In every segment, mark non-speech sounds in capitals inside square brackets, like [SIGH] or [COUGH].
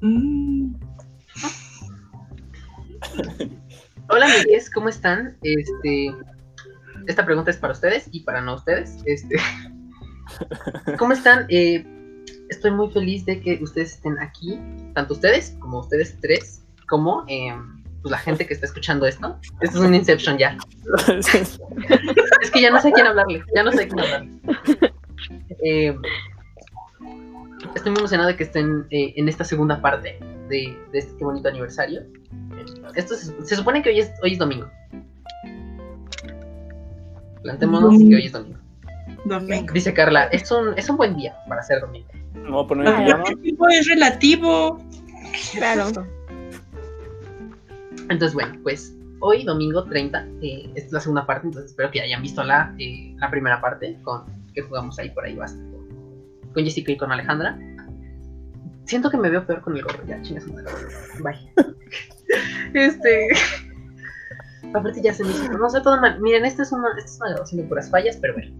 Mm. Hola, amigues, ¿cómo están? Este, esta pregunta es para ustedes y para no ustedes. Este, [LAUGHS] ¿cómo están? Eh, estoy muy feliz de que ustedes estén aquí, tanto ustedes como ustedes tres, como eh, pues, la gente que está escuchando esto. Esto es un Inception ya. [LAUGHS] Es que ya no sé a quién hablarle, ya no sé a quién hablarle. Eh, estoy muy emocionado de que estén eh, en esta segunda parte de, de este bonito aniversario. Esto se, se supone que hoy es, hoy es domingo. Plantémonos que hoy es domingo. Domingo. Dice Carla, es un, es un buen día para ser domingo. Ah, mi pijama. el tiempo es relativo. Claro. Entonces, bueno, pues hoy, domingo 30, eh, esta es la segunda parte, entonces espero que hayan visto la, eh, la primera parte con que jugamos ahí por ahí bastante con, Jessica y con Alejandra. Siento que me veo peor con el gorro, ya, chingas madre. Bye. [LAUGHS] este. [LAUGHS] Aparte ya se me hizo. No sé, todo mal. Miren, esta es una, esta es una grabación de puras fallas, pero bueno.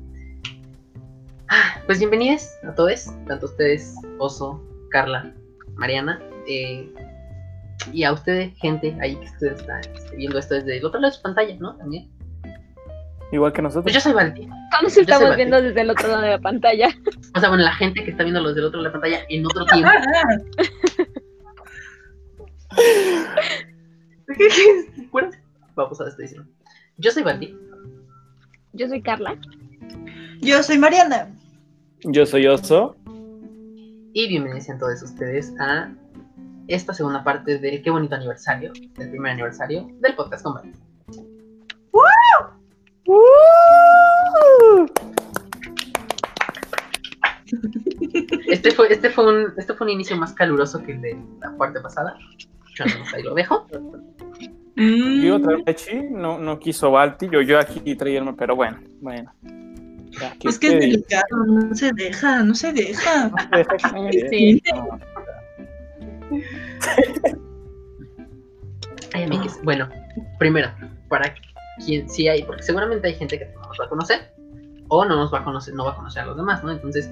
Ah, Pues bienvenidos a todos, tanto ustedes, Oso, Carla, Mariana, eh, y a ustedes, gente ahí que ustedes están este, viendo esto desde el otro lado de su pantalla, ¿no? También. Igual que Pues nosotros. yo soy Valdi. Todos estamos viendo desde el otro lado de la pantalla. [LAUGHS] O sea, bueno, la gente que está viendo los del otro lado de la pantalla en otro tiempo. Bueno, [LAUGHS] Vamos a esto diciendo. Yo soy Valdi. Yo soy Carla. Yo soy Mariana. Yo soy Oso. Y bienvenidos sean todos ustedes a esta segunda parte del qué bonito aniversario, del primer aniversario del podcast con Valdi. Este fue, este fue un, este fue un inicio más caluroso que el de la parte pasada. Yo no sé, ahí lo dejo. Mm. Yo Pechi, no, no quiso Balti, yo, yo aquí traerme, pero bueno, bueno. Ya, ¿qué Es que es delicado, no se deja, no se deja. Sí. No, Ay, amigues. Bueno, primero, para quien sí hay, porque seguramente hay gente que no nos va a conocer o no nos va a conocer, no va a conocer a los demás, ¿no? Entonces,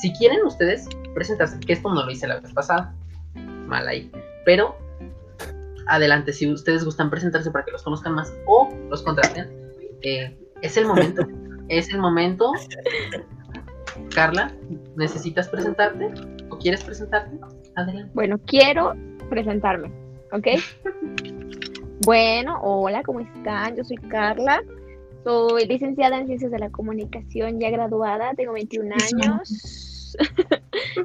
si quieren ustedes presentarse, que esto no lo hice la vez pasada, mal ahí, pero adelante, si ustedes gustan presentarse para que los conozcan más o los contraten, eh, es el momento, [LAUGHS] es el momento. Carla, ¿necesitas presentarte o quieres presentarte? Adelante. Bueno, quiero presentarme, ¿ok? [LAUGHS] Bueno, hola, ¿cómo están? Yo soy Carla. Soy licenciada en Ciencias de la Comunicación, ya graduada, tengo 21 Eso. años.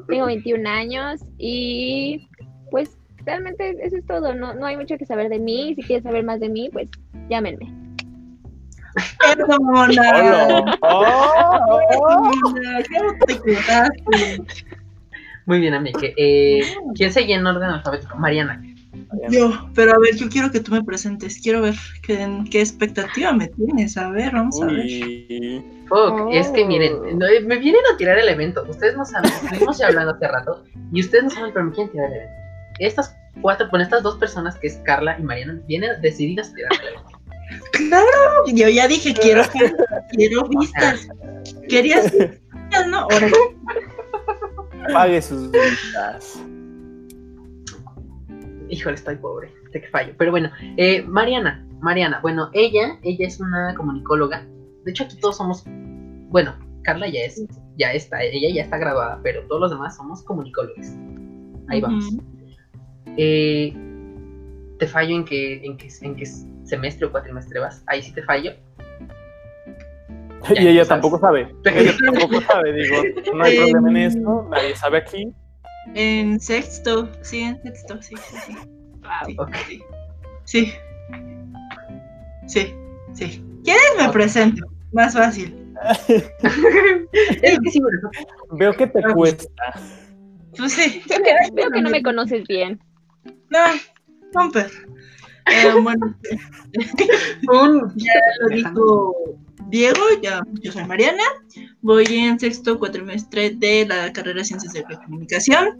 tengo 21 años y pues realmente eso es todo. No, no hay mucho que saber de mí. Si quieres saber más de mí, pues llámenme. Hola. Oh. Muy bien, amigue. Eh, ¿Quién sigue en orden alfabético? Mariana. Yo, pero a ver, yo quiero que tú me presentes. Quiero ver qué, qué expectativa me tienes. A ver, vamos a ver. Uy. Fuck, es que miren, Oh. no, me vienen a tirar el evento. Ustedes no saben, estuvimos ya hablando hace rato y ustedes no saben, pero me quieren tirar el evento. Estas cuatro, bueno, estas dos personas que es Carla y Mariana, vienen decididas a tirar el evento. Claro, yo ya dije, quiero, [LAUGHS] quiero vistas. Querías [LAUGHS] vistas, ¿no? Ahora, Pague sus vistas. Híjole, estoy pobre, sé que fallo. Pero bueno, eh, Mariana, Mariana, bueno, ella, ella es una comunicóloga. De hecho, aquí todos somos, bueno, Carla ya es, ya está, ella ya está graduada, pero todos los demás somos comunicólogos. Ahí vamos. Eh, te fallo en que, en que, en que semestre o cuatrimestre vas. Ahí sí te fallo. [LAUGHS] Ya, Y ella tampoco sabe. [LAUGHS] Ella tampoco sabe, digo, no hay problema en esto, nadie sabe aquí. En sexto, sí, en sexto, sí, sí, sí. Sí, Ok. sí. Sí, sí. ¿Quieres me presento? Más fácil. es que sí, bueno, Veo que te cuesta. Pues sí. Veo que, veo que no me conoces bien. No, romper. Eh, bueno, [LAUGHS] un- ya lo dijo Diego, ya, yo soy Mariana, voy en sexto cuatrimestre de la carrera de Ciencias de la Comunicación,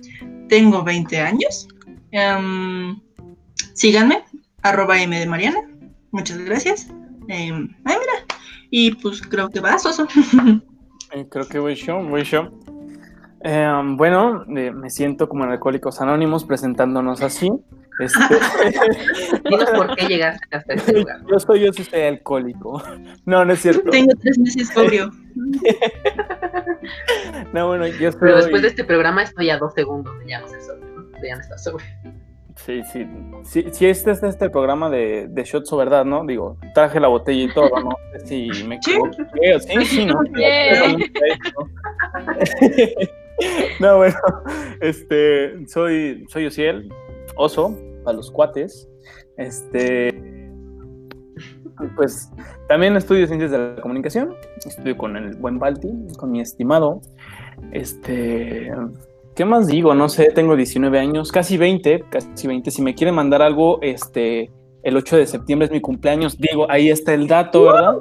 tengo 20 años. Em, síganme, arroba M de Mariana, muchas gracias. Em, ay, mira, y pues creo que va, Soso. [LAUGHS] Eh, creo que voy yo, voy yo. Eh, bueno, eh, me siento como en Alcohólicos Anónimos presentándonos así. Este, [LAUGHS] Dinos por qué llegaste hasta este [LAUGHS] lugar. yo soy, yo sí soy alcohólico. [LAUGHS] No, no es cierto. Tengo tres meses sobrio. No, bueno, yo soy. Pero después de este programa estoy a dos segundos de ya no ser sobrio, ¿no? De ya no estar sobrio. Sí, sí. Sí, sí, este es este programa de, de shots o verdad, ¿no? Digo, traje la botella y todo, ¿no? No sé si me Sí. equivoqué. Sí, sí, ¿no? No, bueno, este, soy, soy Ociel, oso, a los cuates. Este, pues también estudio ciencias de la comunicación, estudio con el buen Balti, con mi estimado. Este, ¿qué más digo? No sé, tengo 19 años, casi 20, casi 20. Si me quieren mandar algo, este, el 8 de septiembre es mi cumpleaños. Digo, ahí está el dato, ¿verdad?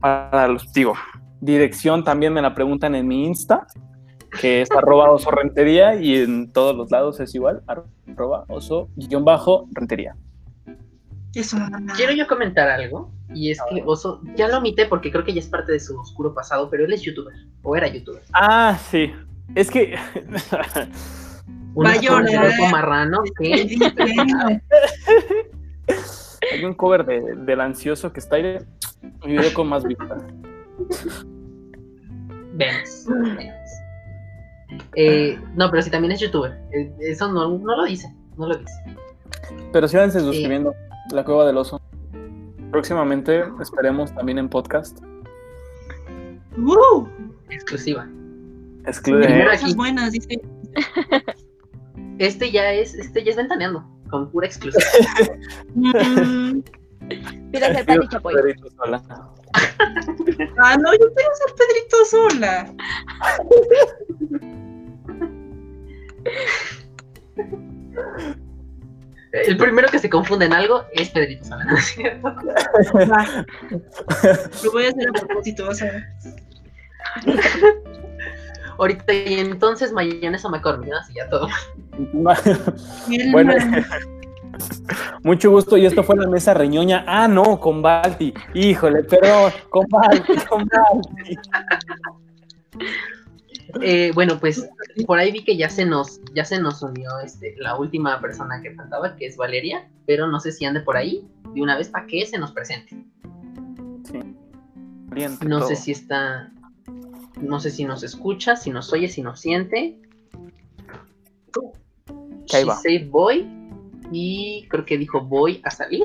Para los, digo, dirección también me la preguntan en mi Insta, que es arroba oso rentería y en todos los lados es igual, arroba oso guion bajo rentería. Eso. Quiero yo comentar algo, y es que Oso, ya lo omité porque creo que ya es parte de su oscuro pasado, pero él es youtuber, o era youtuber. Ah, sí. Es que Un Va a llorar. marrano que hay un cover de, del ansioso que está ahí, mi video con más vistas. vemos. Eh, no, pero sí también es youtuber. Eh, Eso no, no lo dice, no lo dice. Pero síganse suscribiendo, La Cueva del Oso. Próximamente esperemos también en podcast. Uh, Exclusiva. Primero cosas buenas, dice. Este ya es, este ya es ventaneando, con pura exclusiva. [LAUGHS] Mm, Pidas el Pati Chapoy. Pedrito Sola. ah, no, yo quiero ser Pedrito sola. [LAUGHS] El primero que se confunde en algo es Pedrito Sola, ¿no [LAUGHS] es cierto? Va. Lo voy a hacer a propósito, vas a ver. Ahorita y entonces mayonesa McCormick, ¿no? Así ya todo. Bueno, [LAUGHS] mucho gusto. Y esto fue la mesa reñoña. Ah, no, con Balti. Híjole, perdón, con Balti, con Balti. [LAUGHS] Eh, bueno, pues por ahí vi que ya se nos, ya se nos unió este, la última persona que faltaba, que es Valeria, pero no sé si ande por ahí de una vez para que se nos presente. Sí. No sé si está, no sé si nos escucha, si nos oye, si nos siente. Ahí She va. said voy y creo que dijo voy a salir.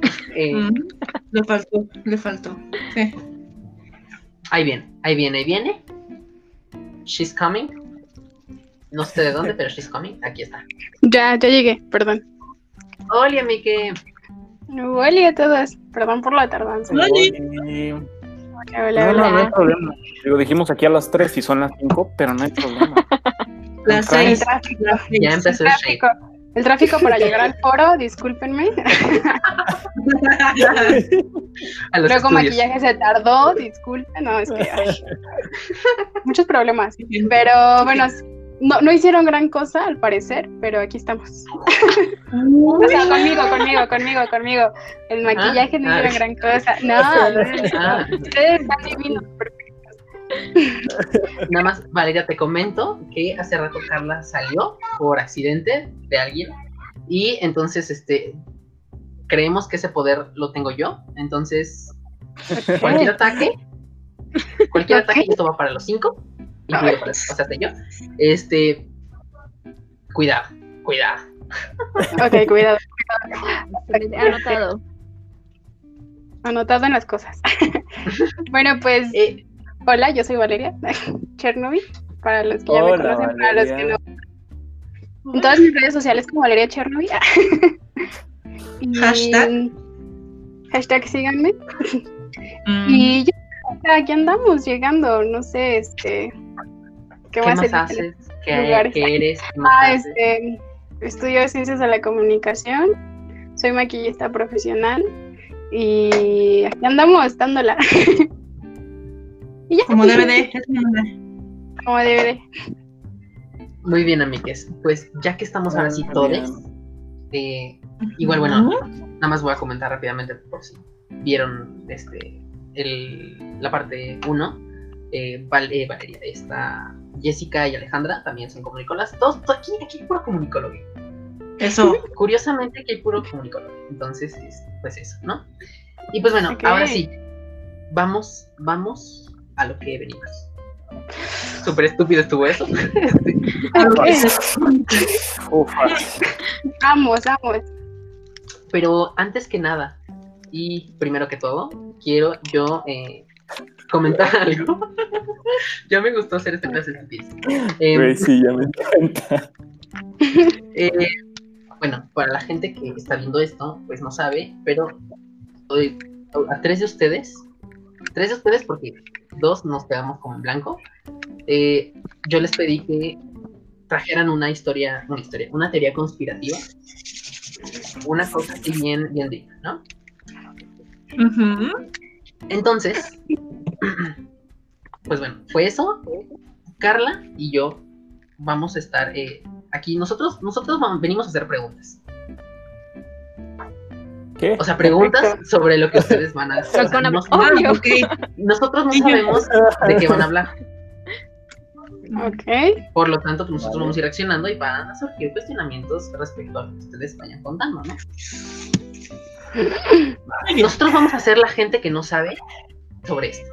[LAUGHS] Eh, Mm, Le faltó, le faltó. Sí. Ahí viene, ahí viene, ahí viene. She's coming. No sé de dónde, pero she's coming. Aquí está. Ya, ya llegué, perdón. Hola, Mike. Hola a todas, perdón por la tardanza. Hola. Hola, No, hola, no, no hay problema. Digo, dijimos aquí a las 3 y son las 5, pero no hay problema. [LAUGHS] Las Ok. El seis. tráfico, Las seis. Ya empezó el shade. Tráfico, el tráfico para [LAUGHS] llegar al foro, discúlpenme. [LAUGHS] Luego estudios. maquillaje se tardó, disculpen, no, es que ay, muchos problemas. Pero bueno, no, no hicieron gran cosa al parecer, pero aquí estamos. [LAUGHS] O sea, conmigo, conmigo, conmigo, conmigo. El maquillaje no Ah, hicieron ah. gran cosa. No, no, no, Ah, ustedes están divinos. Nada más, Valeria, te comento que hace rato Carla salió por accidente de alguien y entonces este creemos que ese poder lo tengo yo. Entonces, [LAUGHS] cualquier ataque, cualquier ataque, esto va para los cinco, incluido para o sea, yo. Este, cuidado, cuidado. Ok, cuidado. Anotado. Anotado en las cosas. [LAUGHS] bueno, pues Eh, hola, yo soy Valeria [LAUGHS] Chernobyl. Para los que ya me conocen, para los que no. En todas mis redes sociales como Valeria Chernobyl. [LAUGHS] Y- Hashtag. Hashtag síganme. Mm, Y ya, o sea, aquí andamos llegando, no sé, este. ¿Qué ¿Qué, más más haces? ¿Qué, qué eres? ¿Qué más Ah, haces? este. Estudio Ciencias de la Comunicación. Soy maquillista profesional. Y aquí andamos, dándola. [LAUGHS] y ya. Como DVD. es como DVD. Como DVD. Muy bien, amigues. Pues ya que estamos ahora sí Muy todos, eh, igual, bueno, nada más voy a comentar rápidamente por si vieron este el, la parte 1. Valeria está Jessica y Alejandra también son comunicólogas. Todos, todo- aquí, aquí hay puro comunicólogo. Eso. [LAUGHS] Curiosamente aquí hay puro comunicólogo. Entonces, es- pues eso, ¿no? Y pues bueno, ahora sí. Vamos, vamos a lo que venimos. Súper estúpido estuvo eso. [LAUGHS] Uf, Vamos, vamos. Pero antes que nada, y primero que todo, quiero yo eh, comentar algo. [LAUGHS] ya me gustó hacer esta clase de güey, sí, ya me encanta. [LAUGHS] Eh, bueno, para la gente que está viendo esto, pues no sabe, pero eh, a tres de ustedes, tres de ustedes porque dos nos quedamos como en blanco, eh, yo les pedí que trajeran una historia, una historia, una teoría conspirativa, una cosa así bien, bien digna, ¿no? Entonces, pues bueno, fue eso. Carla y yo vamos a estar eh, aquí. Nosotros, nosotros vam- venimos a hacer preguntas. ¿Qué? O sea, preguntas Perfecto. sobre lo que ustedes van a [LAUGHS] hacer. No- Ah, [LAUGHS] nosotros no sabemos de qué van a hablar. Ok. Por lo tanto, pues, nosotros Vale. vamos a ir reaccionando y van a surgir cuestionamientos respecto a lo que ustedes vayan contando, ¿no? Nosotros vamos a ser la gente que no sabe sobre esto,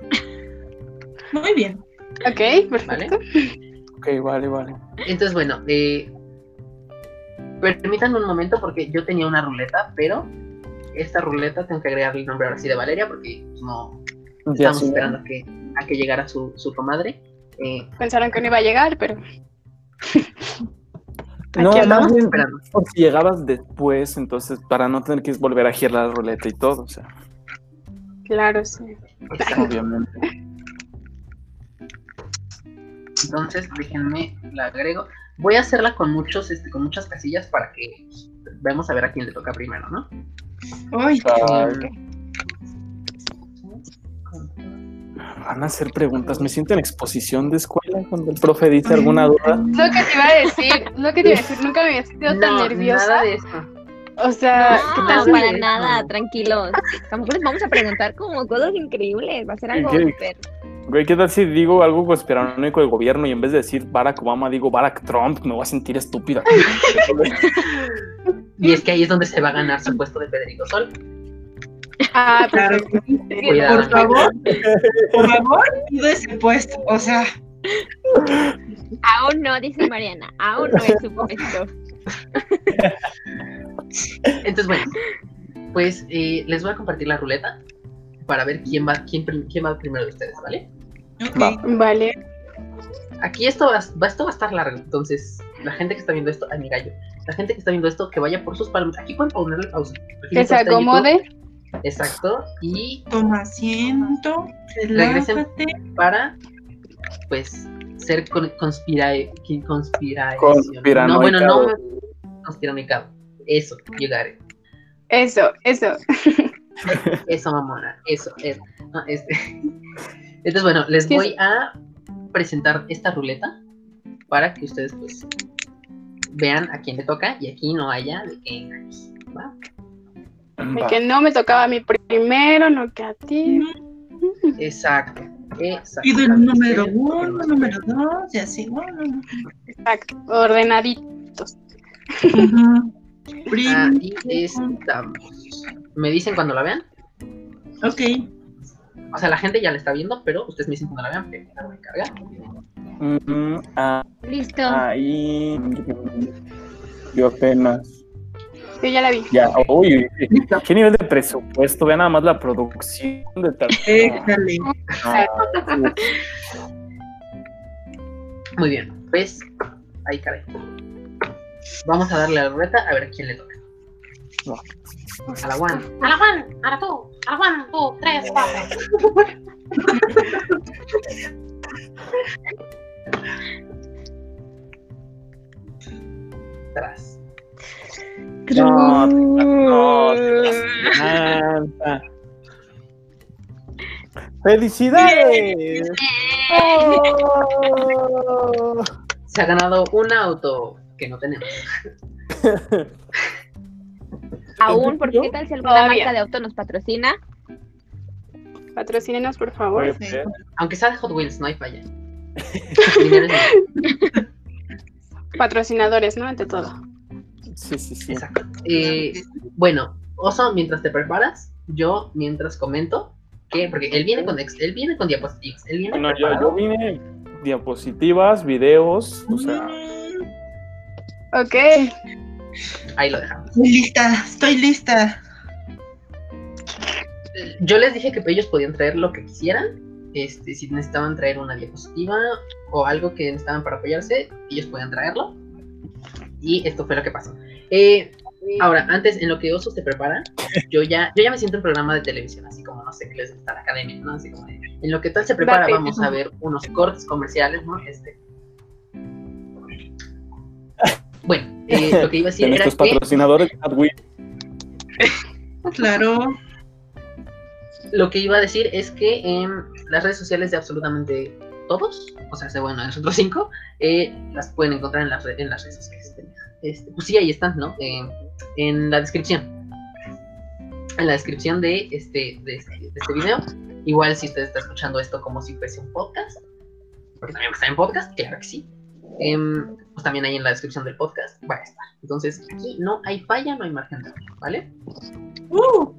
Muy bien. Ok, ¿vale? perfecto. Ok, vale, vale. Entonces, bueno, eh, permítanme un momento porque yo tenía una ruleta, pero esta ruleta tengo que agregarle el nombre ahora sí de Valeria porque pues, no Ya estamos sí, esperando a que, a que llegara su, su comadre. Eh, Pensaron que no iba a llegar, pero [LAUGHS] No, más bien, esperando. por si llegabas después, entonces, para no tener que volver a girar la ruleta y todo, o sea, claro, sí. obviamente. Entonces, déjenme la agrego. Voy a hacerla con muchos, este, con muchas casillas para que pues, veamos a ver a quién le toca primero, ¿no? Ay, van a hacer preguntas. Me siento en exposición de escuela cuando el profe dice alguna duda. Lo que te iba a decir, lo que te iba a decir, nunca me había sentido tan nerviosa. nada de eso. O sea, ¿qué No, tal? para nada, tranquilos. Tampoco les vamos a preguntar como cosas increíbles. Va a ser algo ¿Qué? súper. Güey, ¿qué tal si digo algo conspiranoico del gobierno y en vez de decir Barack Obama digo Barack Trump? Me voy a sentir estúpida. [LAUGHS] Y es que ahí es donde se va a ganar su puesto de Federico Sol. Ah, claro. perfecto. Cuidado. Por favor, por favor, pido ese puesto. O sea, Aún no, dice Mariana. Aún no es su puesto. Entonces, bueno, pues eh, les voy a compartir la ruleta para ver quién va, quién, quién va primero de ustedes, ¿vale? ok. Va. Vale. Aquí esto va, va- esto va a estar largo, entonces la gente que está viendo esto, ay mi gallo, la gente que está viendo esto, que vaya por sus palomitas. Aquí pueden ponerle pausa. Aquí Que se acomode. Exacto, y Toma asiento, Regresen. para, pues, ser con, conspira. No, bueno, no, conspiranoicado. Eso, llegar. Eso, eso. [LAUGHS] Eso, mamona, eso, eso. No, este. [LAUGHS] Entonces, bueno, les voy a presentar esta ruleta para que ustedes, pues, vean a quién le toca y aquí no haya de que. De Va. que no me tocaba a mí primero, no que a ti. Exacto, exacto. Pido el número uno, número dos, y así. Bueno. Exacto. Ordenaditos. Ahí estamos. ¿Me dicen cuando la vean? Ok. O sea, la gente ya la está viendo, pero ustedes me dicen cuando la vean, porque la voy a cargar. Mm, ah, Listo. ahí. Yo apenas. Yo ya la vi. Ya, uy, ¿qué nivel de presupuesto? Vean nada más la producción de tal. Déjale. No, Muy bien, pues, ahí caray. Vamos a darle a la ruleta a ver a quién le toca. Va. A la Juan. A la Juan, a la tú, a la Juan, tú, tres, cuatro. [LAUGHS] Atrás. no, no. ¡Felicidades! ¡Oh! Se ha ganado un auto que no tenemos. [LAUGHS] Aún, porque qué tal si alguna Todavía. marca de auto nos patrocina. Patrocínenos, por favor. Aunque sea de Hot Wheels, no hay falla. [LAUGHS] Patrocinadores, ¿no? Ante todo. Sí, sí, sí. Exacto. Eh, bueno, Oso, mientras te preparas, yo mientras comento que, porque él viene con, él viene con diapositivas, él viene Bueno, yo, vine diapositivas, videos, o sea, Ok. Ahí lo dejamos. Estoy lista, estoy lista. Yo les dije que ellos podían traer lo que quisieran. Este, si necesitaban traer una diapositiva o algo que necesitaban para apoyarse, ellos podían traerlo. Y esto fue lo que pasó. Eh, ahora, antes, en lo que Oso se prepara, yo ya, yo ya me siento en programa de televisión, así como no sé qué les gusta la academia, ¿no? Así como de, en lo que tal se prepara, Date. vamos a ver unos cortes comerciales, ¿no? Este. Bueno, eh, lo que iba a de decir era nuestros que patrocinadores, Adwin. Claro. lo que iba a decir es que en las redes sociales de absolutamente todos, o sea, bueno, nosotros cinco, eh, las pueden encontrar en las, en las redes sociales. Este, pues sí, ahí están, ¿no? Eh, en la descripción. En la descripción de este, de, este, de este video. Igual si usted está escuchando esto como si fuese un podcast, porque también está en podcast, claro que sí. Em, pues también ahí en la descripción del podcast va a estar. Entonces, aquí no hay falla, no hay margen de error, ¿vale? Uh,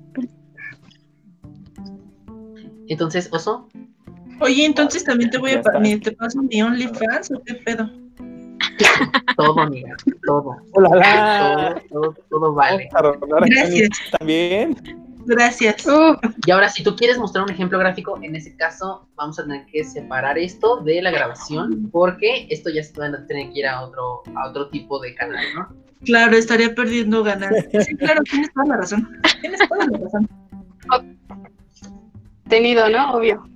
Entonces, Oso, Oye, entonces también te voy a te paso mi OnlyFans o qué pedo. [LAUGHS] todo, amiga, todo. ¡Hola, la! todo, todo, todo vale. Gracias. también. Gracias. Uh, Y ahora, si tú quieres mostrar un ejemplo gráfico, en ese caso vamos a tener que separar esto de la grabación, porque esto ya se va a tener que ir a otro, a otro tipo de canal, ¿no? Claro, estaría perdiendo ganas. Sí, claro, tienes toda la razón. Tienes toda la razón. Tenido, ¿no? Obvio.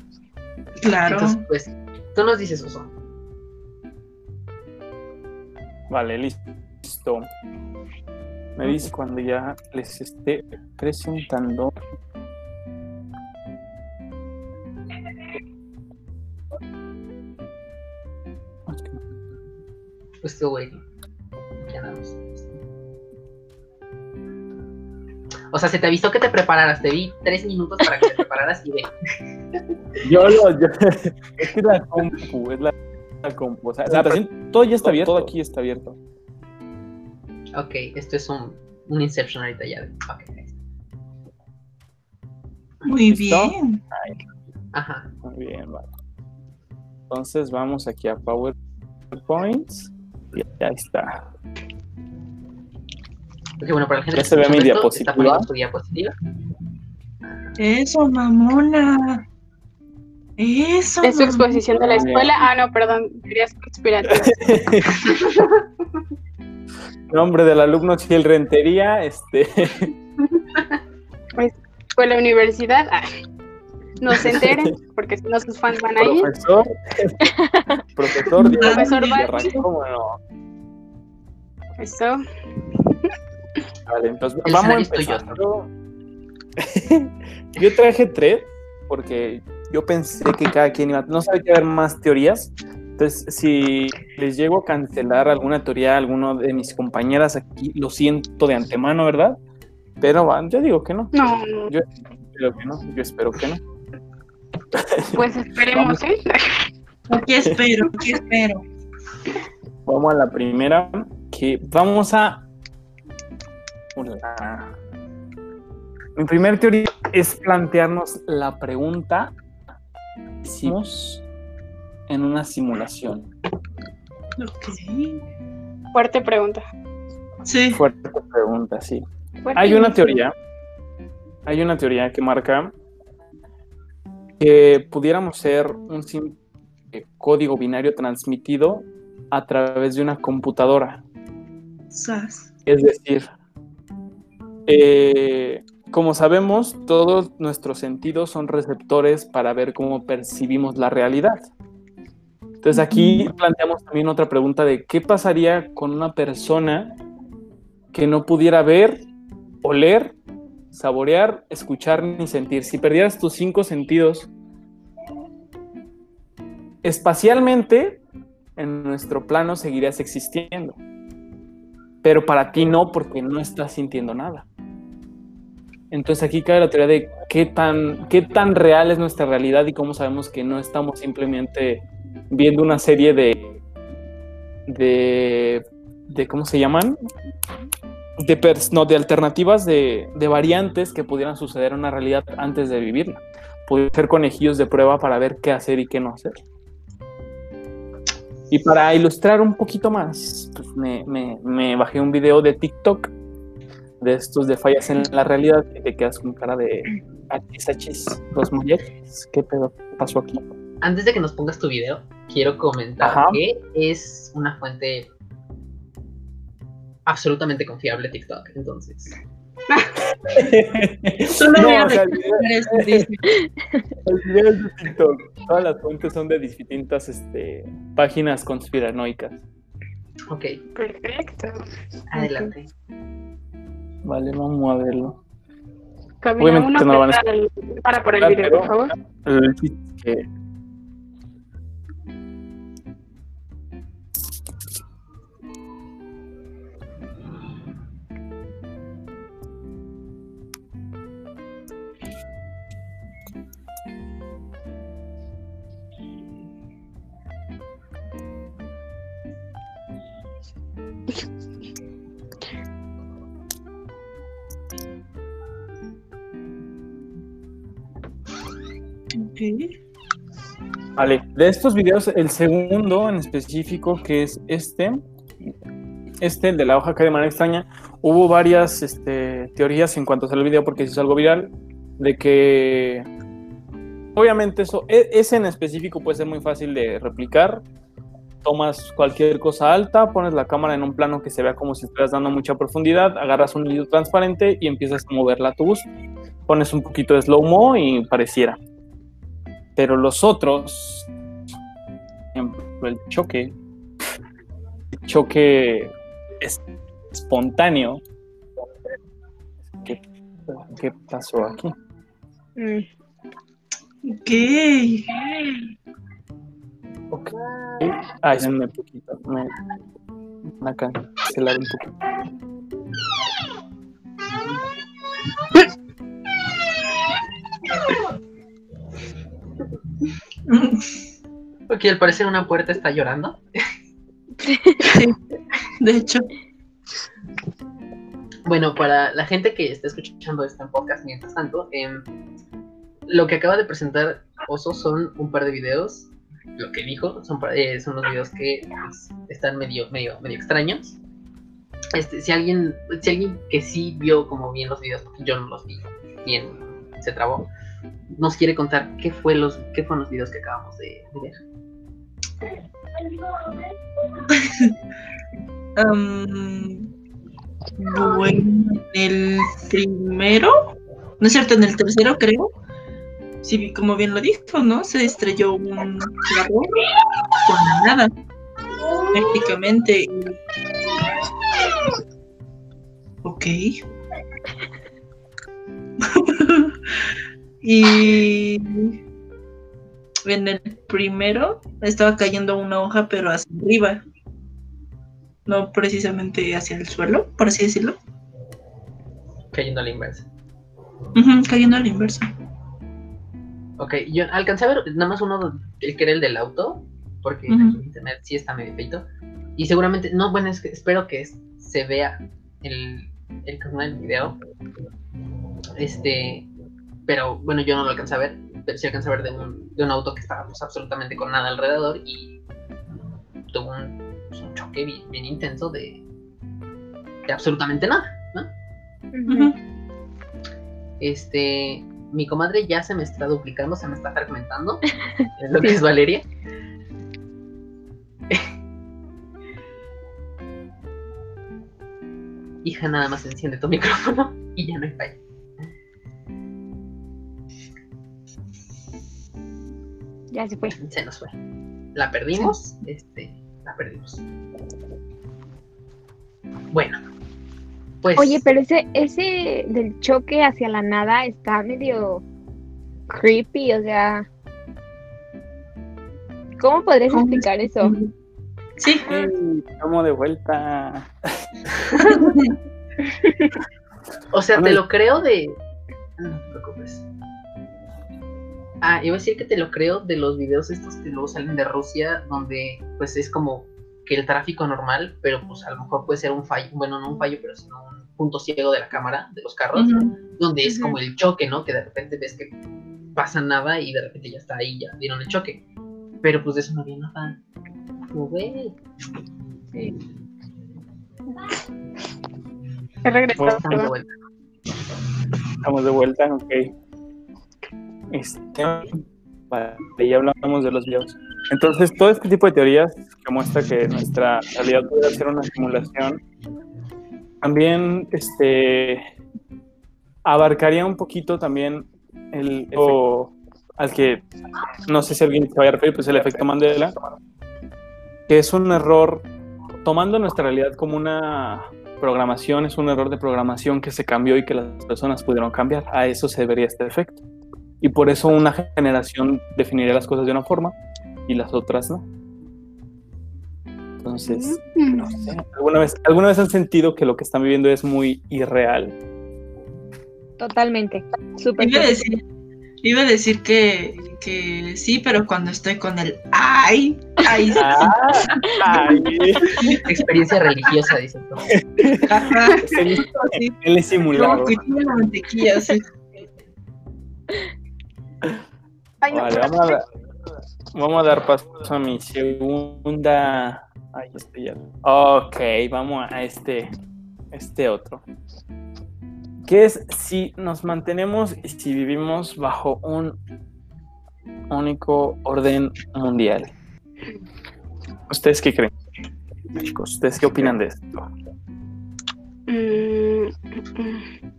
Claro. Entonces, pues, tú nos dices, Oso. Vale, listo. Me dice cuando ya les esté presentando. Pues tú, güey. Aquí andamos. O sea, se te avisó que te prepararas. Te di tres minutos para que te prepararas y ve. Yo lo. Yo, [LAUGHS] es que la compu, es la, la compu. O sea, la todo ya está abierto. Todo aquí está abierto. Ok, esto es un, un Inception ahorita ya. Ok, ahí está. Muy ¿Listo? bien. Ajá. Muy bien, vale. Entonces vamos aquí a PowerPoints. Y ya está. Ok, bueno, para la gente Ya que se ve mi esto, diapositiva. poniendo su diapositiva. Eso, mamona. Eso. En su exposición de la escuela. Ah, no, perdón. Teorías conspirativas. [LAUGHS] Nombre del alumno Chil Rentería. Este. Escuela, universidad. Ah, no se enteren, [LAUGHS] porque si no sus fans van a ir. Profesor. [LAUGHS] Profesor Diego Profesor Villarra, Barney. ¿cómo no? Eso. Vale, entonces El vamos estoy yo, empezar. [LAUGHS] Yo traje tres porque yo pensé que cada quien iba, no sabía que haber más teorías. Entonces, si les llego a cancelar alguna teoría a alguno de mis compañeras aquí, lo siento de antemano, ¿verdad? Pero yo digo que no, No, no, yo espero que no, yo espero que no. [LAUGHS] pues esperemos, ¿eh? Aquí espero, aquí espero. Vamos a la primera, que vamos a... Hola. Mi primera teoría es plantearnos la pregunta que hicimos en una simulación. Ok. Fuerte pregunta. Sí. Fuerte pregunta, sí. Fuerte Hay una teoría, hay una teoría que marca que pudiéramos ser un simple código binario transmitido a través de una computadora. Sas. Es decir, eh, como sabemos, todos nuestros sentidos son receptores para ver cómo percibimos la realidad. Entonces aquí planteamos también otra pregunta de qué pasaría con una persona que no pudiera ver, oler, saborear, escuchar ni sentir. Si perdieras tus cinco sentidos, espacialmente en nuestro plano seguirías existiendo pero para ti no porque no estás sintiendo nada. Entonces aquí cabe la teoría de qué tan, qué tan real es nuestra realidad y cómo sabemos que no estamos simplemente viendo una serie de, de, de ¿cómo se llaman? De, pers- no, de alternativas de, de variantes que pudieran suceder en una realidad antes de vivirla. Pudieran ser conejillos de prueba para ver qué hacer y qué no hacer. Y para ilustrar un poquito más, pues me, me- me bajé un video de TikTok de estos de fallas en la realidad y te quedas con cara de achis, achis, los molletes. ¿Qué pedo pasó aquí? Antes de que nos pongas tu video, quiero comentar Ajá. que es una fuente absolutamente confiable TikTok. Entonces, Solo voy a o sea, video- el video es de TikTok. Todas las fuentes son de distintas este, páginas conspiranoicas. ok, Perfecto. adelante. Vale, vamos a verlo. Camina Obviamente una no lo van a para, por el video, por favor. El De estos videos, el segundo en específico, que es este, este, el de la hoja que de manera extraña, hubo varias este, teorías en cuanto a el video, porque se hizo algo viral, de que obviamente eso, e- ese en específico puede ser muy fácil de replicar. Tomas cualquier cosa alta, pones la cámara en un plano que se vea como si estuvieras dando mucha profundidad, agarras un hilo transparente y empiezas a moverla a tu gusto. Pones un poquito de slow-mo y pareciera pero los otros, por ejemplo, el choque, el choque es espontáneo. ¿Qué, qué pasó aquí? Mm, Ok. Ok. Ay, se me poquito. Me, me cancelar un poquito. Ok, al parecer una puerta está llorando. [LAUGHS] De hecho, Bueno, para la gente que está escuchando este podcast mientras tanto, em, lo que acaba de presentar Oso son un par de videos. Lo que dijo son, eh, son los videos que pues, están medio, medio, medio extraños. Este, si alguien, si alguien que sí vio como bien los videos, porque yo no los vi bien, se trabó, nos quiere contar qué fue los, qué fueron los videos que acabamos de, ver. [LAUGHS] am, bueno, en el primero, no es cierto, en el tercero creo, sí, como bien lo dijo, ¿no? Se estrelló un carro con nada, prácticamente. Ok. [LAUGHS] y en el primero estaba cayendo una hoja, pero hacia arriba no precisamente hacia el suelo, por así decirlo. Cayendo a la inversa. Cayendo a la inversa. Ok, yo alcancé a ver nada más uno, el que era el del auto, porque aquí en internet sí está medio feito. Y seguramente, no, bueno, es que espero que se vea el, el canal del video. Este, pero bueno, yo no lo alcancé a ver, pero sí alcancé a ver de un, de un auto que estaba pues absolutamente con nada alrededor y tuvo un, pues, un choque bien, bien intenso de, de absolutamente nada, ¿no? Este, mi comadre ya se me está duplicando, se me está fragmentando. [LAUGHS] Es lo que es Valeria. [LAUGHS] Hija, nada más enciende tu micrófono y ya no hay falla. Ya se fue. Se nos fue. La perdimos. Este, la perdimos. Bueno. Pues. Oye, pero ese, ese del choque hacia la nada está medio creepy, o sea. ¿Cómo podrías explicar eso? Sí. Estamos de vuelta. [LAUGHS] O sea, te lo creo de. No te preocupes. Ah, iba a decir que te lo creo de los videos estos que luego salen de Rusia, donde pues es como que el tráfico normal, pero pues a lo mejor puede ser un fallo, bueno, no un fallo, pero sino un punto ciego de la cámara, de los carros, donde es como el choque, ¿no? Que de repente ves que pasa nada y de repente ya está ahí, ya vieron el choque. Pero pues de eso no había nada. Como, güey, Sí. He regresado. Bueno, estamos de perdón. vuelta. Estamos de vuelta, ok. Este, ya hablamos de los videos. Entonces, todo este tipo de teorías que muestra que nuestra realidad puede ser una simulación, también este, abarcaría un poquito también el efecto al que no sé si alguien se vaya a referir, pues el efecto Mandela, que es un error, tomando nuestra realidad como una programación, es un error de programación que se cambió y que las personas pudieron cambiar. A eso se debería este efecto. Y por eso una generación definiría las cosas de una forma y las otras no. Entonces, Mm. no sé, ¿alguna vez, ¿alguna vez han sentido que lo que están viviendo es muy irreal? Totalmente. Súper. Iba a decir, iba a decir que, que sí, pero cuando estoy con el ay, ay, sí. [LAUGHS] Ay, Experiencia religiosa, dice. Ajá, él, es simulado. Como que tiene la mantequilla, sí. Ay, no, Vale, vamos a, dar, vamos a dar paso a mi segunda. Ay, este ya. Ok, vamos a este, este otro. Que es si nos mantenemos y si vivimos bajo un único orden mundial. ¿Ustedes qué creen? Chicos, ¿ustedes qué opinan de esto? Mm, mm.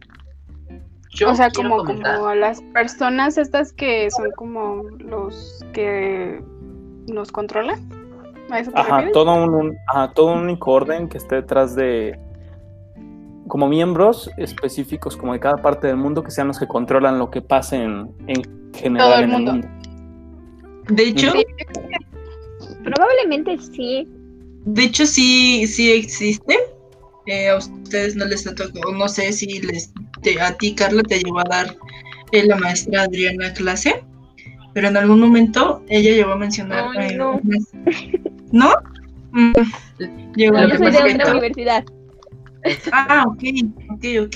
Yo o sea, como, comentar- como las personas estas que son como los que nos controlan. ¿A eso te Ajá, refieres? todo un, un- ajá, todo un único orden que esté detrás de como miembros específicos como de cada parte del mundo que sean los que controlan lo que pase en, en general Todo el en mundo. el mundo. De hecho, Sí, Probablemente sí. de hecho sí, sí existe. Eh, a ustedes no les ha tocado, no sé si les, te- a ti Carla te llegó a dar eh, la maestra Adriana clase, pero en algún momento ella llegó a mencionar. Ay, eh, no. unas- ¿No? Mm, llegó Lo a yo soy de no. universidad. Ah, ok, ok, ok.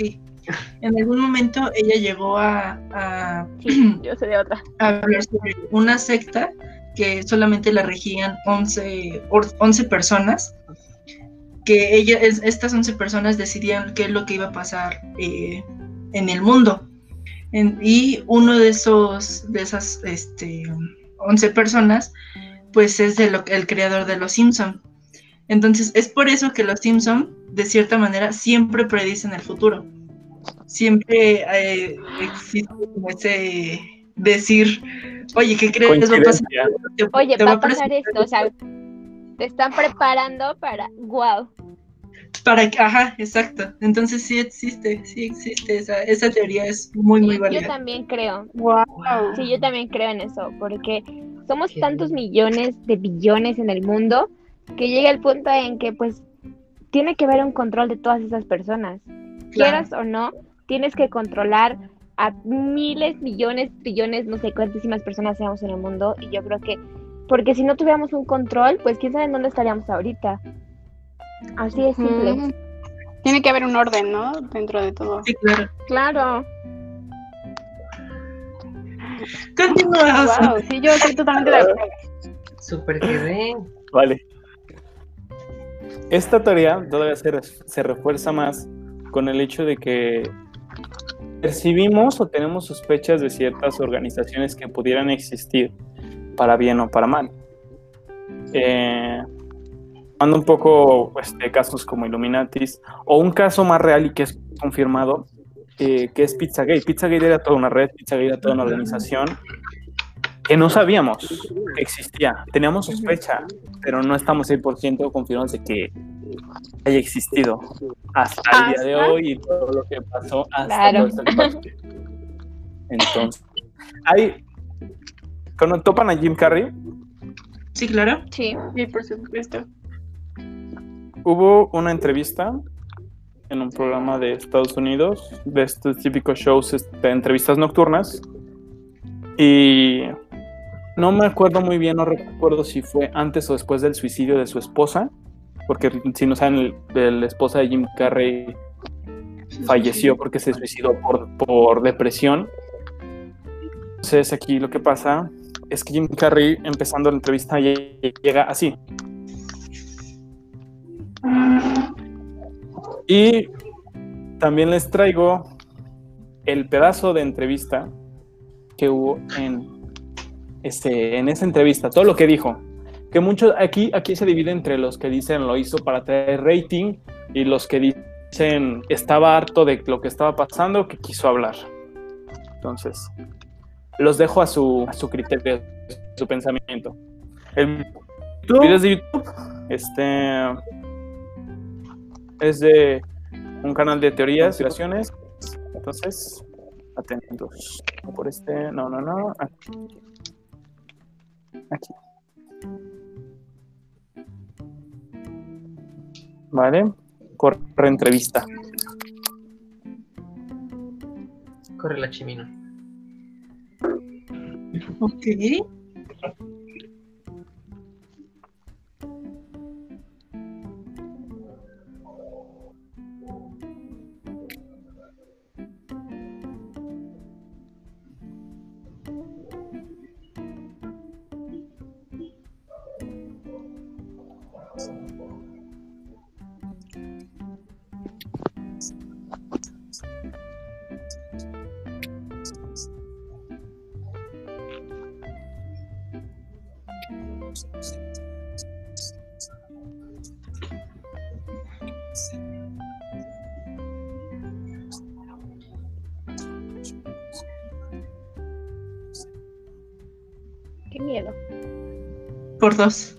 En algún momento ella llegó a, a Sí, yo soy de otra. hablar sobre una secta que solamente la regían 11, or- 11 personas, que ella, es- estas 11 personas decidían qué es lo que iba a pasar eh, en el mundo. En- y uno de esos, de esas este, 11 personas, pues es de lo- el creador de Los Simpson. Entonces, es por eso que Los Simpson, de cierta manera, siempre predicen el futuro. Siempre eh, existe ese decir, oye, ¿qué crees? Va a pasar? Oye, te va a pasar esto, o sea, te están preparando para, wow. Para que, ajá, exacto. Entonces sí existe, sí existe. Esa, esa teoría es muy, muy Yo válida. también creo, Wow. sí, yo también creo en eso, porque somos Qué tantos millones de billones en el mundo que llega el punto en que pues tiene que haber un control de todas esas personas. Quieras o no, tienes que controlar a miles, millones, trillones, no sé cuántísimas personas seamos en el mundo y yo creo que porque si no tuviéramos un control, pues quién sabe en dónde estaríamos ahorita. Así de simple. Tiene que haber un orden, ¿no? Dentro de todo. Sí, claro. Claro. Continuamos. Wow, sí, yo estoy totalmente de acuerdo. Súper que ven. Vale. Esta teoría todavía se, re- se refuerza más con el hecho de que percibimos o tenemos sospechas de ciertas organizaciones que pudieran existir para bien o para mal. Eh, un poco pues, de casos como Illuminatis o un caso más real y que es confirmado, eh, que es Pizzagate. Pizzagate era toda una red, Pizzagate era toda una organización que no sabíamos que existía. Teníamos sospecha, pero no estamos 100% confirmados de que haya existido hasta el día de hoy y todo lo que pasó hasta Claro. todo esto que pasó. Entonces, hay, cuando topan a Jim Carrey, Sí, claro. Sí. Sí, por supuesto. hubo una entrevista en un programa de Estados Unidos, de estos típicos shows, este, entrevistas nocturnas, Y no me acuerdo muy bien, no recuerdo si fue antes o después del suicidio de su esposa, porque si no saben, el- la esposa de Jim Carrey falleció porque se suicidó por, por depresión. Entonces aquí lo que pasa es que Jim Carrey, empezando la entrevista, lle- llega así. Y también les traigo el pedazo de entrevista que hubo en, este, en esa entrevista, todo lo que dijo. Que muchos aquí, aquí se divide entre los que dicen lo hizo para traer rating y los que dicen estaba harto de lo que estaba pasando, que quiso hablar. Entonces, los dejo a su, a su criterio, a su pensamiento. El video es de YouTube, este es de un canal de teorías y creaciones. Entonces, atentos. Por este, no, no, no. Aquí. Aquí. Vale. Corre entrevista. Corre la chimino. Ok. Dos.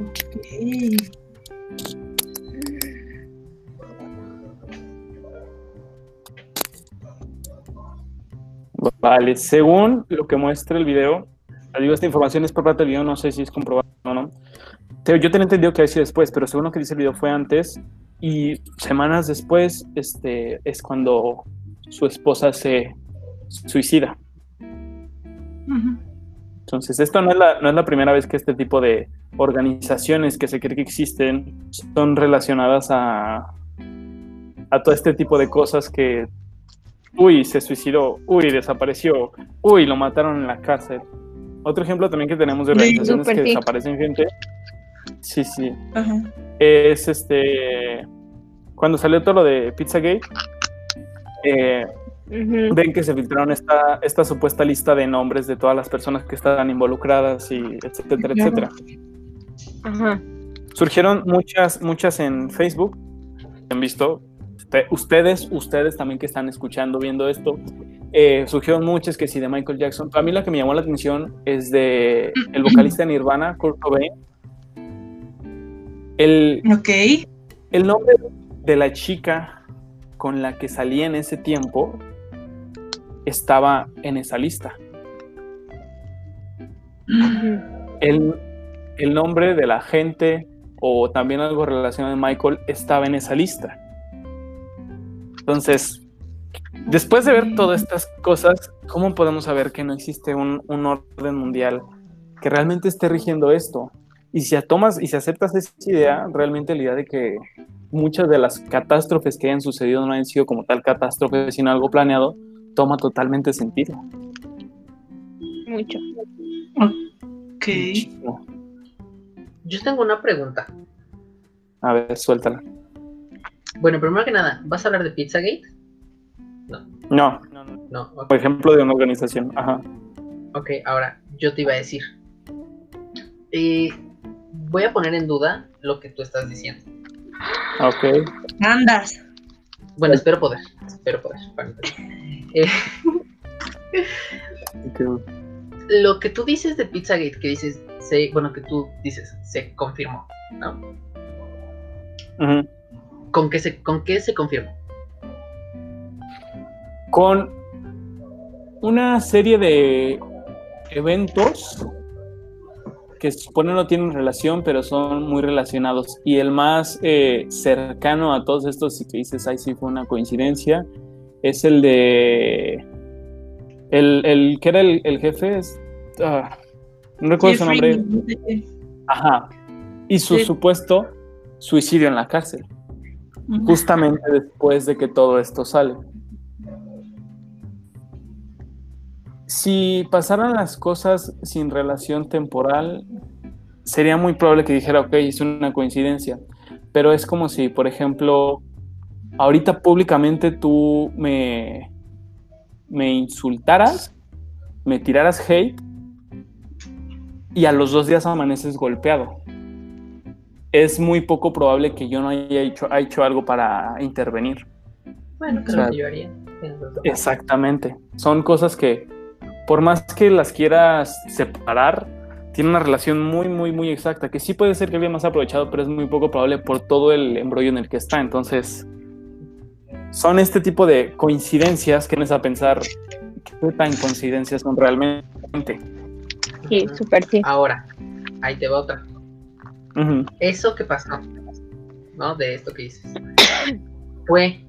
Ok. Vale, según lo que muestra el video, digo, esta información es parte del video, no sé si es comprobado o no. Yo tenía entendido que había sido después, pero según lo que dice el video fue antes y semanas después este, es cuando su esposa se suicida. Entonces, esto no es, la, no es la primera vez que este tipo de organizaciones que se cree que existen son relacionadas a, a todo este tipo de cosas que, uy, se suicidó, uy, desapareció, uy, lo mataron en la cárcel. Otro ejemplo también que tenemos de organizaciones que desaparecen gente. Sí, sí. Ajá. Es este. Cuando salió todo lo de Pizzagate, eh, ven que se filtraron esta, esta supuesta lista de nombres de todas las personas que estaban involucradas y etcétera, etcétera. Ajá. Surgieron muchas, muchas en Facebook. Han visto Usted- ustedes, ustedes también que están escuchando, viendo esto. eh, surgieron muchas que sí de Michael Jackson. A mí la que me llamó la atención es de el vocalista de Nirvana, Kurt Cobain. El, el nombre de la chica con la que salí en ese tiempo estaba en esa lista. El, el nombre de la gente o también algo relacionado a Michael estaba en esa lista. Entonces, después de ver todas estas cosas, ¿cómo podemos saber que no existe un, un orden mundial que realmente esté rigiendo esto? Y si tomas y si aceptas esa idea, realmente la idea de que muchas de las catástrofes que hayan sucedido no han sido como tal catástrofes, sino algo planeado, toma totalmente sentido. Mucho. Ok. Yo tengo una pregunta. A ver, suéltala. Bueno, primero que nada, ¿vas a hablar de Pizzagate? No, no, no. No, por ejemplo, de una organización. Ajá. Ok, ahora yo te iba a decir. Eh, voy a poner en duda lo que tú estás diciendo. Ok. Andas. Bueno, espero poder. Espero poder. Eh, lo que tú dices de Pizzagate, que dices, se, bueno, que tú dices, se confirmó. ¿Con qué se, con qué se confirmó? Con una serie de eventos que se supone no tienen relación, pero son muy relacionados. Y el más eh, cercano a todos estos, y que dices, ay, sí fue una coincidencia, es el de. El, el que era el, el jefe, es, ah, no recuerdo su nombre. Ajá. Y su Sí. supuesto suicidio en la cárcel, justamente después de que todo esto sale. Si pasaran las cosas sin relación temporal, sería muy probable que dijera, ok, es una coincidencia. Pero es como si, por ejemplo, ahorita públicamente tú me, me insultaras, me tiraras hate y a los dos días amaneces golpeado. Es muy poco probable que yo no haya hecho, haya hecho algo para intervenir. Bueno, que O sea, que yo haría. Exactamente. Son cosas que, por más que las quieras separar, tienen una relación muy, muy, muy exacta. Que sí puede ser que alguien más aprovechado, pero es muy poco probable por todo el embrollo en el que está. Entonces, son este tipo de coincidencias que nos a pensar qué tan coincidencias son realmente. Sí, súper sí. Ahora, ahí te va otra. Eso que pasó, ¿no? De esto que dices. [COUGHS] Fue,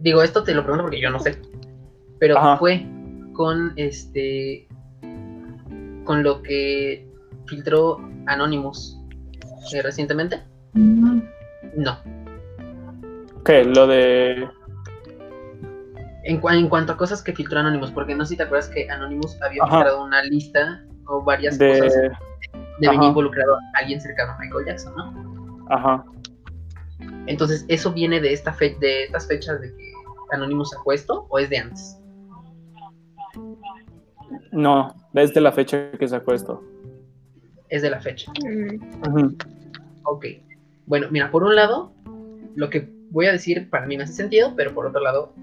digo, esto te lo pregunto porque yo no sé, pero Ajá. fue con este, con lo que filtró Anonymous eh, recientemente. No. ¿Qué? Lo de. En, cua- en cuanto a cosas que filtró Anonymous, porque no sé si te acuerdas que Anonymous había Ajá. filtrado una lista o varias cosas de... de venir involucrado a alguien cercano a Michael Jackson, ¿no? Ajá. Entonces, ¿eso viene de esta fe de estas fechas de que Anonymous sacó esto o es de antes? No, desde la fecha que sacó esto. Es de la fecha. Ujú. Ok. Bueno, mira, por un lado, lo que voy a decir para mí me hace sentido, pero por otro lado,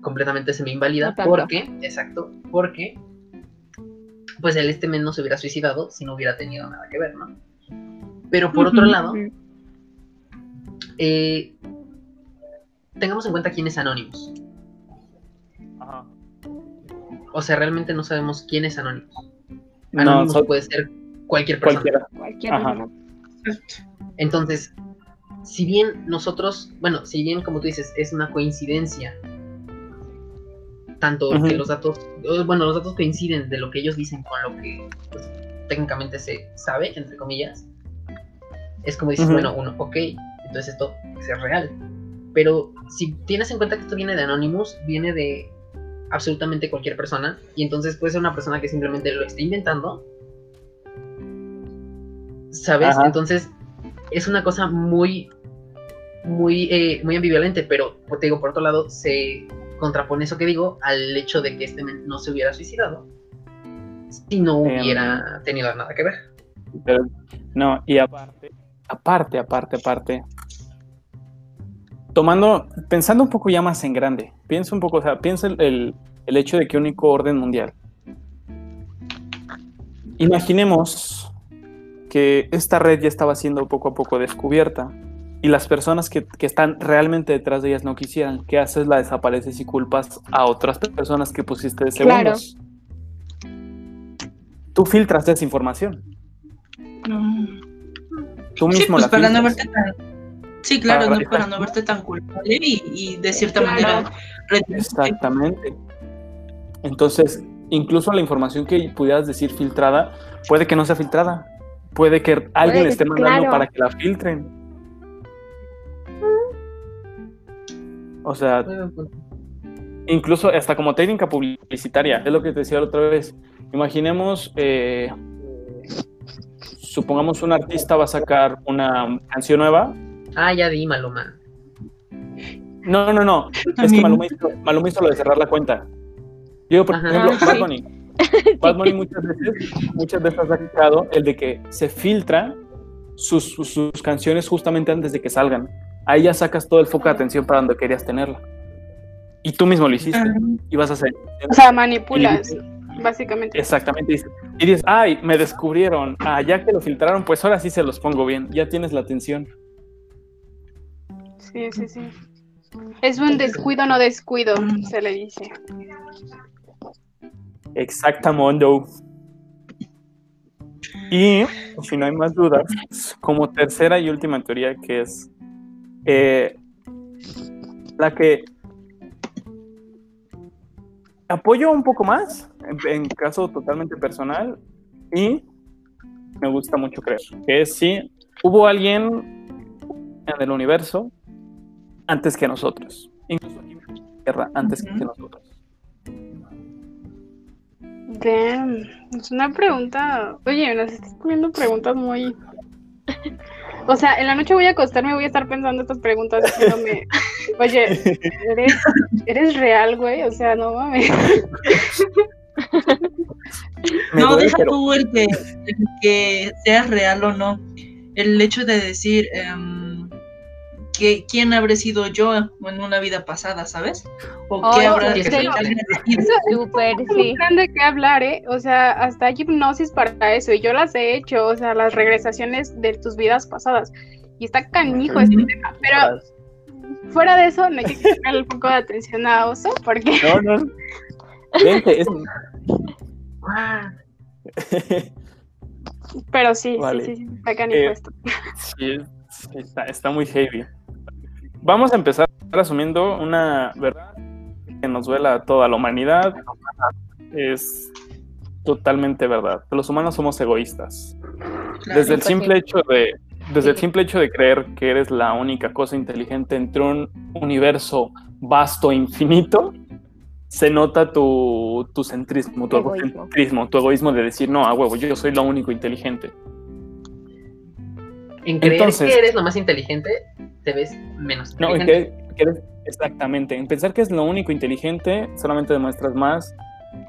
completamente se me invalida No porque, exacto, porque pues el este men no se hubiera suicidado si no hubiera tenido nada que ver, ¿no? Pero por otro lado, eh, tengamos en cuenta quién es Anonymous. O sea, realmente no sabemos quién es Anonymous. No, Anonymous so- puede ser cualquier persona. cualquiera. Cualquier Ajá. persona. Entonces, si bien nosotros, bueno, si bien como tú dices, es una coincidencia, tanto que los datos, eh, bueno, los datos coinciden de lo que ellos dicen con lo que pues, técnicamente se sabe, entre comillas, es como dices, bueno, uno, ok, entonces esto es real. Pero si tienes en cuenta que esto viene de Anonymous, viene de absolutamente cualquier persona, y entonces puede ser una persona que simplemente lo esté inventando, ¿sabes? Ajá. Entonces es una cosa muy, muy, eh, muy ambivalente, pero te digo, por otro lado, se contrapone eso que digo al hecho de que este men no se hubiera suicidado si no Em. hubiera tenido nada que ver. Pero, no, y aparte, aparte, aparte, aparte. Tomando, pensando un poco ya más en grande, piensa un poco, o sea, piensa el, el- el hecho de que único orden mundial. Imaginemos que esta red ya estaba siendo poco a poco descubierta y las personas que, que están realmente detrás de ellas no quisieran. ¿Qué haces? La desapareces y culpas a otras personas que pusiste de Claro. segundos. Tú filtras esa información. Mm. Tú Sí, mismo pues la para no filtras. verte tan. Sí, claro, Para- no, para no verte tan culpable y, y de cierta Claro. manera. Exactamente. Entonces, incluso la información que pudieras decir filtrada, puede que no sea filtrada. Puede que alguien le esté mandando claro. para que la filtren. O sea, incluso hasta como técnica publicitaria, es lo que te decía la otra vez. Imaginemos, eh, supongamos un artista va a sacar una canción nueva. Ah, ya di, Maluma. No, no, no. Es que. Maluma hizo, Maluma hizo lo de cerrar la cuenta. Yo, por Ajá. ejemplo, Bad. Bunny. [LAUGHS] Bad Bunny muchas veces, muchas veces ha sacado el de que se filtra sus, sus, sus canciones justamente antes de que salgan. Ahí ya sacas todo el foco de atención para donde querías tenerla. Y tú mismo lo hiciste. Ajá. Y vas a hacer. O sea, manipulas, básicamente. Exactamente. Y dices, ay, me descubrieron. Ah, ya que lo filtraron, pues ahora sí se los pongo bien. Ya tienes la atención. Sí, sí, sí. Es un descuido, no descuido, se le dice. Exactamundo. Y si no hay más dudas, como tercera y última teoría que es eh, la que apoyo un poco más, en, en caso totalmente personal, y me gusta mucho creer, que es si hubo alguien en el universo antes que nosotros, incluso aquí en la Tierra antes que nosotros. Damn, es una pregunta. Oye, nos estás poniendo preguntas muy. O sea, en la noche voy a acostarme y voy a estar pensando estas preguntas diciéndome, [LAUGHS] oye, ¿eres, eres real, güey? O sea, no mames. [LAUGHS] Me no, duele, deja pero- tú el que, el que sea real o no. El hecho de decir em, que quién habré sido yo en una vida pasada, ¿sabes? O Oh, qué habrá sí, que sí. alguien decidido. Súper, sí. grande que hablar, ¿eh? O sea, hasta hay hipnosis para eso. Y yo las he hecho, o sea, las regresaciones de tus vidas pasadas. Y está canijo este tema. Pero fuera de eso, no hay que quitarle un poco de atención a Oso, porque No, no. Vente, es- Guau. Pero sí, Vale. sí, sí, sí, está canijo Eh, esto. Sí, está, está muy heavy. Vamos a empezar asumiendo una verdad que nos duela a toda la humanidad. Es totalmente verdad. Los humanos somos egoístas. Claro. Desde el simple sí. hecho de desde el simple hecho de creer que eres la única cosa inteligente entre un universo vasto e infinito, se nota tu, tu centrismo, tu Egoísmo. egocentrismo, tu egoísmo de decir, no, a huevo, yo soy lo único inteligente. En creer Entonces- que eres lo más inteligente, te ves menos No, que, que exactamente. En pensar que es lo único inteligente, solamente demuestras más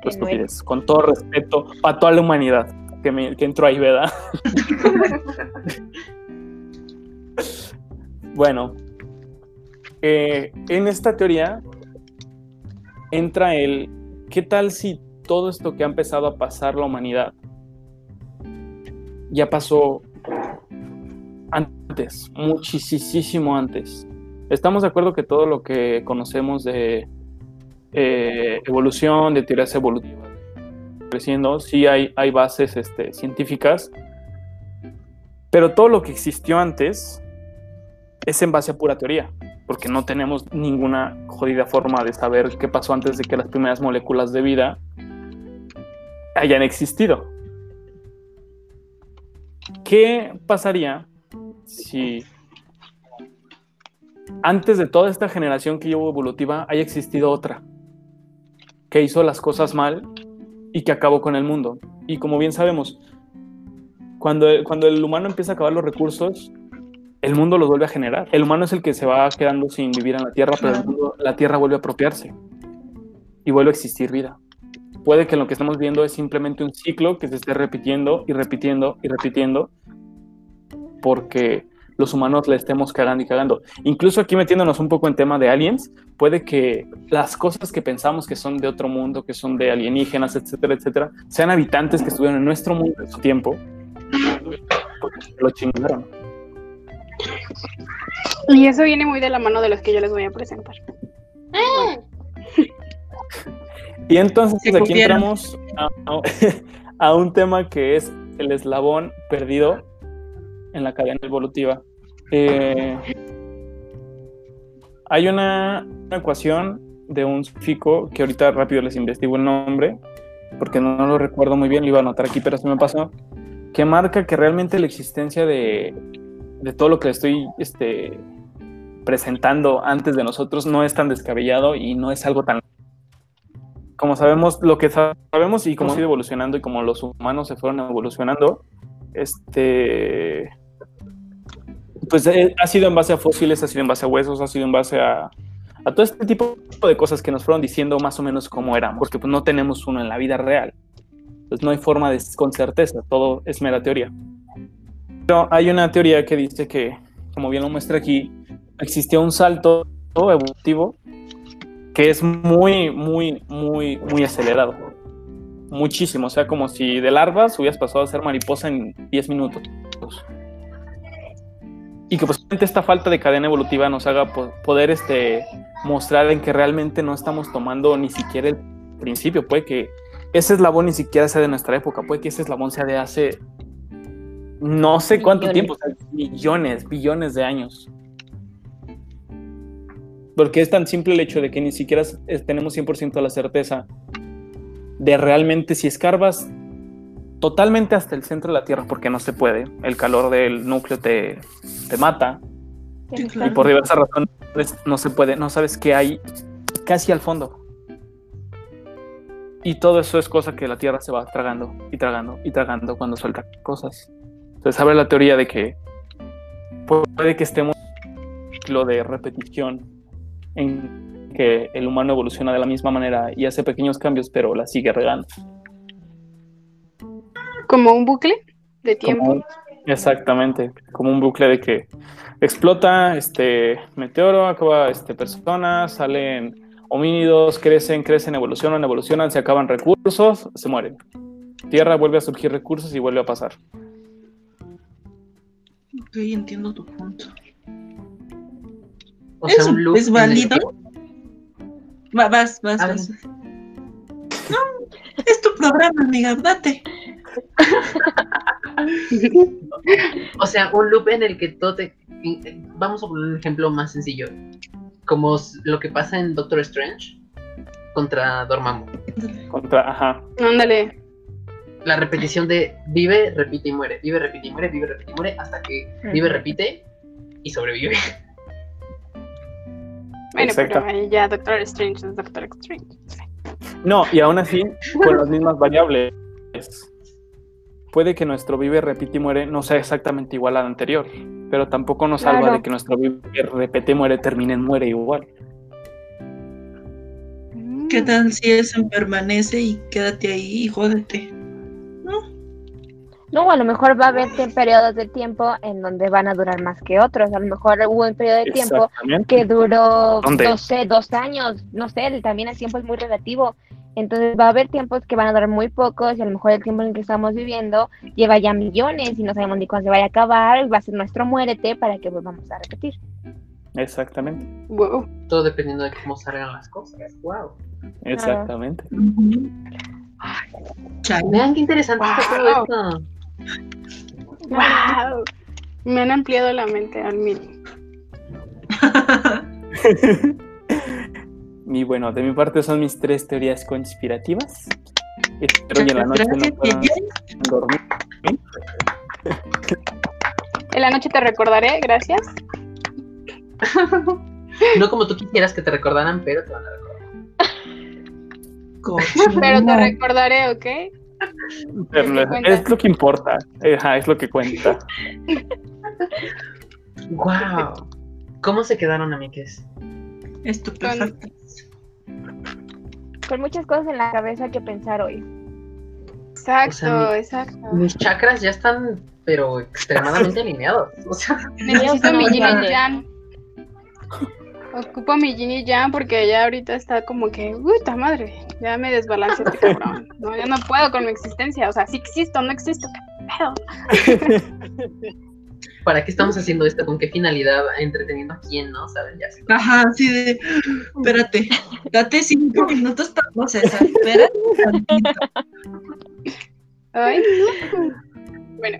tu estupidez. Con todo respeto a toda la humanidad que, me, que entró ahí, ¿verdad? [LAUGHS] bueno, eh, en esta teoría entra el, ¿qué tal si todo esto que ha empezado a pasar la humanidad ya pasó antes, muchísimo antes? Estamos de acuerdo que todo lo que conocemos de eh, evolución, de teorías evolutivas, creciendo, sí hay, hay bases este, científicas, pero todo lo que existió antes es en base a pura teoría, porque no tenemos ninguna jodida forma de saber qué pasó antes de que las primeras moléculas de vida hayan existido. ¿Qué pasaría si antes de toda esta generación que hubo evolutiva haya existido otra que hizo las cosas mal y que acabó con el mundo? Y como bien sabemos, cuando, cuando el humano empieza a acabar los recursos, el mundo los vuelve a generar. El humano es el que se va quedando sin vivir en la Tierra, pero el mundo- la Tierra vuelve a apropiarse y vuelve a existir vida. Puede que lo que estamos viendo es simplemente un ciclo que se esté repitiendo y repitiendo y repitiendo porque los humanos le estemos cagando y cagando. Incluso aquí metiéndonos un poco en tema de aliens, puede que las cosas que pensamos que son de otro mundo, que son de alienígenas, etcétera, etcétera, sean habitantes que estuvieron en nuestro mundo en su tiempo, porque se lo chingaron. Y eso viene muy de la mano de los que yo les voy a presentar. Y entonces aquí entramos a un tema que es el eslabón perdido en la cadena evolutiva. Eh, hay una, una ecuación de un científico que ahorita rápido les investigo el nombre, porque no, no lo recuerdo muy bien, lo iba a anotar aquí, pero se me pasó, que marca que realmente la existencia de, de todo lo que estoy este, presentando antes de nosotros no es tan descabellado y no es algo tan como sabemos, lo que sabemos y cómo ha ido evolucionando y como los humanos se fueron evolucionando, este, pues eh, ha sido en base a fósiles, ha sido en base a huesos, ha sido en base a, todo este tipo de cosas que nos fueron diciendo más o menos cómo éramos, porque pues no tenemos uno en la vida real. Entonces no hay forma de con certeza, todo es mera teoría. Pero hay una teoría que dice que, como bien lo muestra aquí, existió un salto evolutivo que es muy, muy, muy, muy acelerado. Muchísimo. O sea, como si de larvas hubieras pasado a ser mariposa en 10 minutos. Y que posiblemente esta falta de cadena evolutiva nos haga po- poder este, mostrar en que realmente no estamos tomando ni siquiera el principio. Puede que ese eslabón ni siquiera sea de nuestra época. Puede que ese eslabón sea de hace no sé cuánto Millones. tiempo, o sea, millones, billones de años. Porque es tan simple el hecho de que ni siquiera tenemos 100% la certeza de realmente si escarbas totalmente hasta el centro de la Tierra, porque no se puede, el calor del núcleo te, te mata, y por diversas razones pues, no se puede, no sabes qué hay casi al fondo. Y todo eso es cosa que la Tierra se va tragando y tragando y tragando cuando suelta cosas. Entonces abre la teoría de que puede que estemos en un ciclo de repetición en que el humano evoluciona de la misma manera y hace pequeños cambios, pero la sigue regando. Como un bucle de tiempo. Como- exactamente, como un bucle de que explota este meteoro, acaba este personas, salen homínidos, crecen, crecen, evolucionan, evolucionan, se acaban recursos, se mueren. Tierra vuelve a surgir recursos y vuelve a pasar. Ok, entiendo tu punto. O sea, ¿Es, un loop. ¿es en el válido? Va- vas, vas, vas. No, es tu programa, amiga, date. O sea, un loop en el que todo te. Vamos a poner un ejemplo más sencillo. Como lo que pasa en Doctor Strange contra Dormammu. Contra, ajá, Ándale. La repetición de vive, repite y muere, vive, repite y muere, vive, repite y muere, hasta que vive, repite y sobrevive. Bueno, Exacto. pero ahí ya Doctor Strange es Doctor Strange. No, y aún así, con las mismas variables. Puede que nuestro vive, repite y muere no sea exactamente igual al anterior, pero tampoco nos salva Claro. de que nuestro vive, repite y muere termine en muere igual. ¿Qué tal si eso permanece y quédate ahí y jódete? No, a lo mejor va a haber periodos de tiempo en donde van a durar más que otros. A lo mejor hubo un periodo de tiempo que duró, ¿Dónde? no sé, dos años, no sé, también el tiempo es muy relativo. Entonces va a haber tiempos que van a durar muy pocos y a lo mejor el tiempo en el que estamos viviendo lleva ya millones y no sabemos ni cuándo se vaya a acabar y va a ser nuestro muérete para que volvamos a repetir. Exactamente. Wow. Todo dependiendo de cómo salgan las cosas. Wow. Exactamente. Vean qué interesante está todo Wow. esto. Wow. Me han ampliado la mente al mil. [LAUGHS] Y bueno, de mi parte son mis tres teorías conspirativas. Espero que en la noche Gracias, no puedan Miguel. dormir. En la noche te recordaré, gracias. No como tú quisieras que te recordaran, pero te van a recordar. [LAUGHS] Pero te recordaré, ¿ok? [LAUGHS] Pero Es lo que cuenta. es lo que importa. Ajá, es lo que cuenta. Wow. ¿Cómo se quedaron, amigues? Estupefactas. Con muchas cosas en la cabeza que pensar hoy. Exacto, O sea, mi- exacto. Mis chakras ya están, pero extremadamente [LAUGHS] alineados. O sea, Necesito mi yin y grande. yang. Ocupo mi yin y yang porque ya ahorita está como que, puta madre, ya me desbalance este cabrón. [LAUGHS] No, ya no puedo con mi existencia. O sea, sí existo, no existo. ¿Qué pedo? [LAUGHS] ¿para qué estamos haciendo esto? ¿Con qué finalidad? ¿Entreteniendo a quién, no? ¿Saben? Ya sé. Ajá, así de. Espérate, date cinco minutos para procesar. Espérate tantito. Ay, no. Bueno,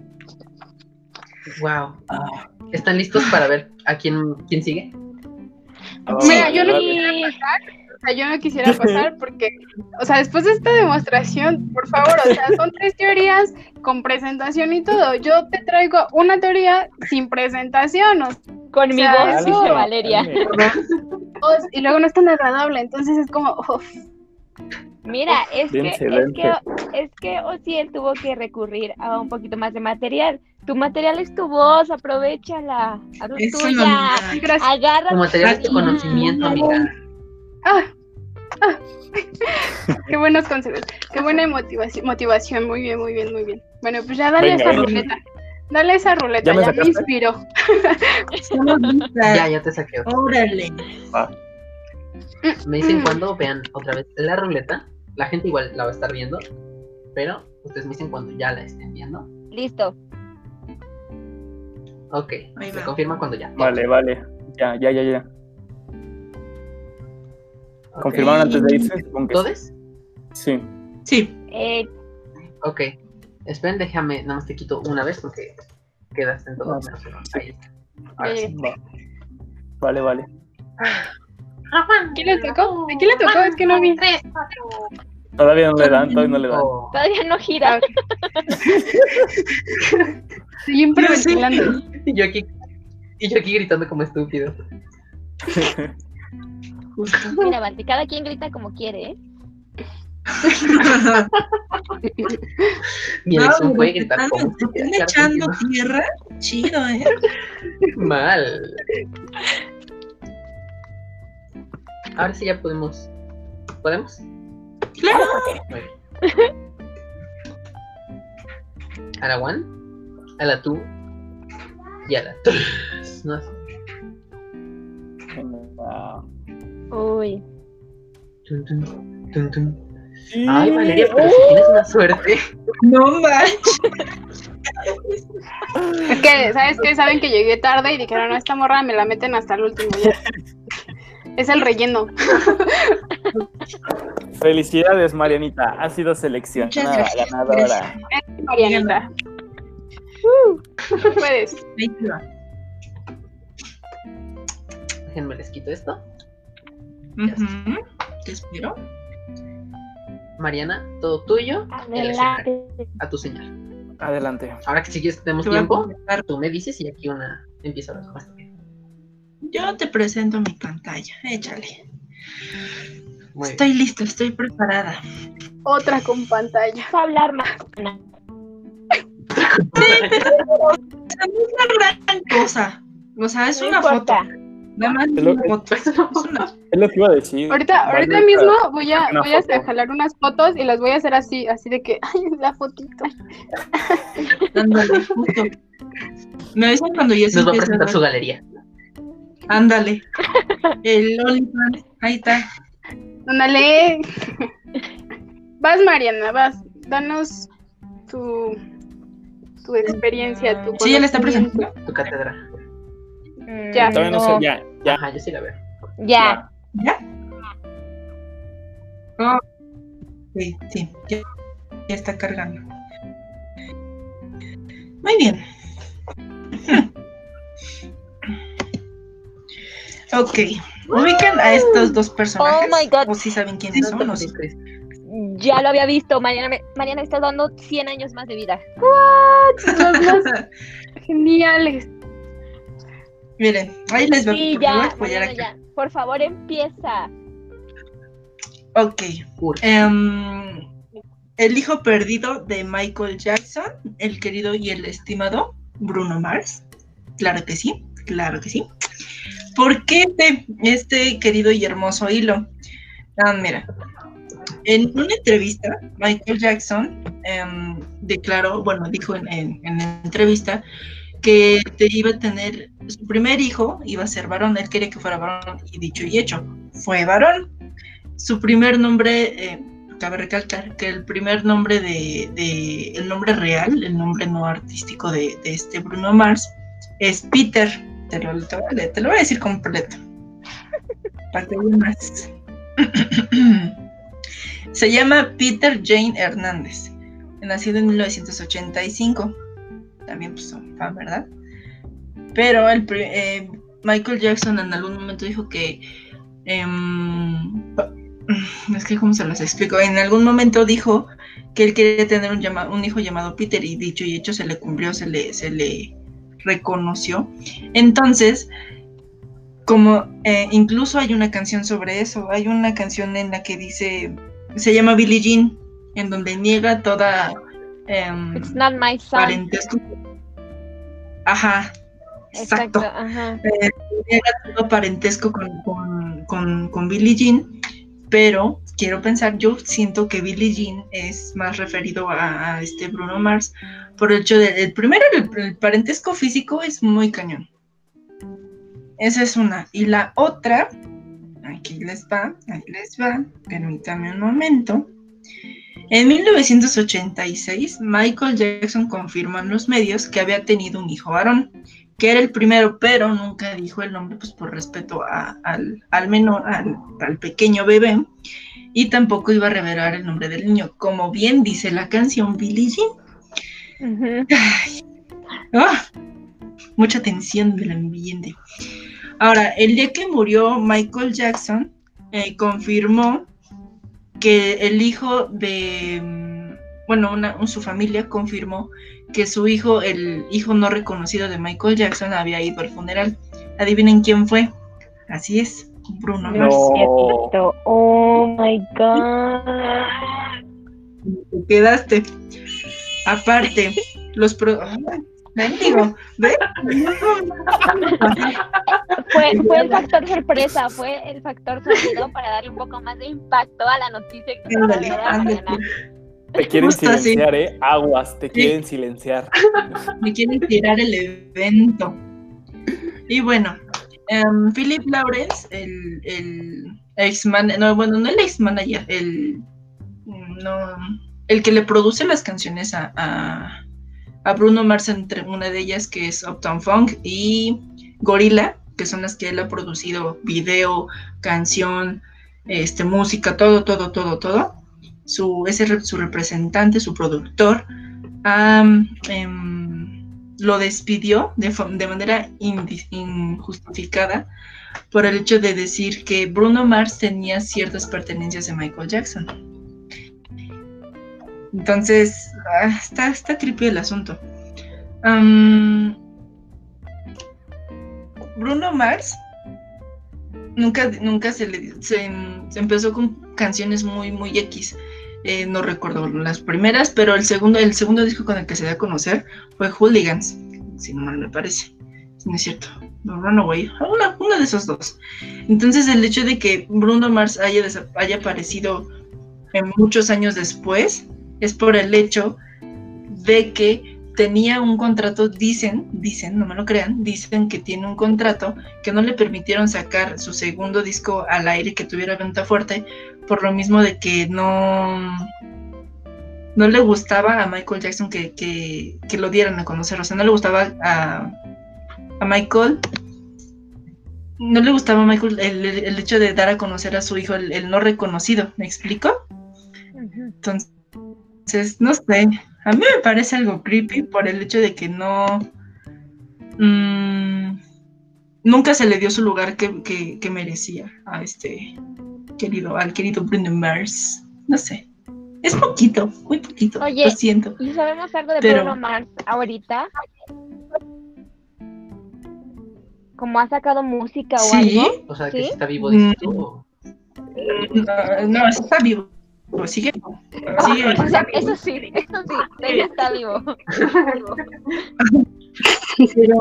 Wow. ¿Están listos para ver a quién, quién sigue? Mira, yo no quisiera pasar, o sea, yo no quisiera pasar porque, o sea, después de esta demostración, por favor, o sea, son tres teorías con presentación y todo. Yo te traigo una teoría sin presentación, o Con mi sea, voz, eso- dice Valeria. Y luego no es tan agradable, entonces es como, uf, Mira, es que, es que, es que Ociel tuvo que recurrir a un poquito más de material. Tu material es tu voz, aprovechala, haz tuya, agarra Tu material es tu conocimiento, amiga. Ah, ah. [LAUGHS] qué buenos consejos, qué buena motivación, motivación, muy bien, muy bien, muy bien. Bueno, pues ya dale Venga, esa ruleta, dale esa ruleta, ¿Ya me ya me sacaste? inspiró. Ya, ya te saqué. Órale. Me dicen Mm. cuando vean otra vez la ruleta. La gente igual la va a estar viendo, pero ustedes me dicen cuando ya la estén viendo. Listo. Ok, Ahí se va. confirma cuando ya. Vale, vale. Ya, ya, ya, ya. Ok. ¿Confirmaron antes de irse? Que sí. ¿Todes? Sí. Sí, Eh, Ok. Esperen, déjame, nada más te quito una vez porque quedaste en todo. Menos uno. Ahí está. Ahora sí. Va. Vale, vale. Juan, ¿Quién le tocó? ¿A quién le tocó? Es que no vi. Todavía no le dan, todavía no le dan. Oh, Todavía no gira. Estoy [LAUGHS] improvisando. Y yo aquí, y yo aquí gritando como estúpido. [LAUGHS] Mira, Balti, cada quien grita como quiere, ¿eh? Mi No, te gritar como están echando tierra. Chido, ¿eh? Mal. Ahora sí ya podemos. ¿Podemos? Claro. A la one, a la two y a la tres. No, Venga. Uy. tun, tun, tun, tun. Ay, Valeria, pero si tienes una suerte. No manches. Es que, ¿sabes qué? Saben que llegué tarde y dijeron, no, esta morra me la meten hasta el último. ya". Es el relleno. Felicidades, Marianita. Has sido seleccionada ganadora. Es Marianita. Uh, [LAUGHS] puedes. Va. Déjenme les quito esto. Ujú. Te espero. Mariana, todo tuyo. Adelante. A tu señal. Adelante. Ahora que si quieres tenemos tiempo, tú me dices y aquí una empieza a más. Yo te presento mi pantalla. Échale. Muy bien. Estoy lista, estoy preparada. Otra con pantalla. Vas a hablar más. No es una gran cosa. O sea, es No una importa. foto. Nada más Es lo- una foto. Es [LAUGHS] una- Es lo que iba a decir. Ahorita, ahorita mismo voy a, una voy a jalar unas fotos y las voy a hacer así, así de que, [LAUGHS] ay, la fotito. Ándale, justo. Me avisan cuando ya se Nos va a presentar su galería. Ándale. El OnlyFans. Ahí está. Ándale. Vas, Mariana, vas. Danos tu, tu experiencia, tu Sí, ya le está presentando. Tu cátedra. Mm, Ya. Todavía no sé, ya, ya. Ajá, yo sí la veo. Ya. ¿Ya? Oh, sí, sí. Ya, ya está cargando. Muy bien. [LAUGHS] Ok. Ubican a estos dos personajes. Oh my God. ¿O si saben quiénes son? No Ya lo había visto. Mariana, me- Mariana está dando 100 años más de vida. Los más [LAUGHS] geniales. Miren, ahí les voy Sí, voy a ya. apoyar Mariana, aquí. ya. Por favor, empieza. Ok. Ur. Em, el hijo perdido de Michael Jackson, el querido y el estimado Bruno Mars. Claro que sí, claro que sí. ¿Por qué este, este querido y hermoso hilo? Ah, mira, en una entrevista, Michael Jackson em, declaró, bueno, dijo en, en- en la entrevista que te iba a tener su primer hijo, iba a ser varón, él quería que fuera varón, y dicho y hecho, fue varón. Su primer nombre, eh, cabe recalcar que el primer nombre de, de- el nombre real, el nombre no artístico de, de este Bruno Mars, es Peter. Te lo, te, te lo voy a decir completo. [LAUGHS] Para que más. [CLEARS THROAT] Se llama Peter Jane Hernández, nacido en 1985. También, pues, son fan, ¿verdad? Pero eh, Michael Jackson en algún momento dijo que. em, es que, ¿cómo se los explico? En algún momento dijo que él quería tener un, hijo llamado Peter, y dicho y hecho se le cumplió, se le, se le reconoció. Entonces, como eh, incluso hay una canción sobre eso, hay una canción en la que dice, se llama Billie Jean, en donde niega toda em, It's not my son. parentesco. Ajá, exacto. Exacto. Ajá. Eh, niega todo parentesco con, con, con, con Billie Jean, pero quiero pensar, yo siento que Billie Jean es más referido a, a este Bruno Mars por el hecho de, el primero, el, el parentesco físico es muy cañón. Esa es una. Y la otra, aquí les va, ahí les va, permítame un momento. En 1986, Michael Jackson confirmó en los medios que había tenido un hijo varón, que era el primero, pero nunca dijo el nombre, pues por respeto a- al, al menor, al, al pequeño bebé, y tampoco iba a revelar el nombre del niño, como bien dice la canción Billie Jean. Ujú. Ah, mucha tensión del ambiente. Ahora, el día que murió Michael Jackson, eh, confirmó que el hijo de, mm, bueno, una, un- su familia confirmó que su hijo, el hijo no reconocido de Michael Jackson, había ido al funeral. Adivinen quién fue. Así es, Bruno No Mars. cierto. Oh my god. Te quedaste. Aparte, los pro... Fue, fue el factor sorpresa, fue el factor sonido para darle un poco más de impacto a la noticia que ándale. mañana. Te quieren Justo así. silenciar, ¿eh? Aguas, te quieren silenciar. [LAUGHS] me quieren tirar el evento. Y bueno, em, Philip Lawrence, el, el ex man, no, bueno, no el ex manager, el, no, el que le produce las canciones a, a, a Bruno Mars, entre una de ellas que es Uptown Funk y Gorilla, que son las que él ha producido video, canción, este, música, todo, todo, todo, todo. Su, ese su representante, su productor, em, lo despidió de, de manera injustificada por el hecho de decir que Bruno Mars tenía ciertas pertenencias de Michael Jackson. Entonces, está, está creepy el asunto. Bruno Mars nunca, nunca se le se, empezó con canciones muy, muy X. Eh, no recuerdo las primeras, pero el segundo, el segundo disco con el que se dio a conocer fue Hooligans, si no mal me parece. No es cierto. No, Runaway. Una, una de esos dos. Entonces el hecho de que Bruno Mars haya, haya aparecido en muchos años después es por el hecho de que tenía un contrato, dicen, dicen, no me lo crean, dicen que tiene un contrato que no le permitieron sacar su segundo disco al aire que tuviera venta fuerte, por lo mismo de que no, no le gustaba a Michael Jackson que, que, que lo dieran a conocer, o sea, no le gustaba a, a Michael, no le gustaba a Michael el, el- hecho de dar a conocer a su hijo el, el no reconocido, ¿me explico? Ujú. Entonces, no sé, a mí me parece algo creepy por el hecho de que no... mm, nunca se le dio su lugar que, que- que merecía a este querido, al querido Bruno Mars. No sé. Es poquito, muy poquito. Oye, lo siento. ¿Y sabemos algo de Pero- Bruno Mars ahorita? ¿Como ha sacado música o Sí, algo? O sea, que ¿Sí? si está vivo, dices tú. o- no, no, está vivo. Sigue. Sigue. O sea, eso sí, eso sí, él está vivo. pero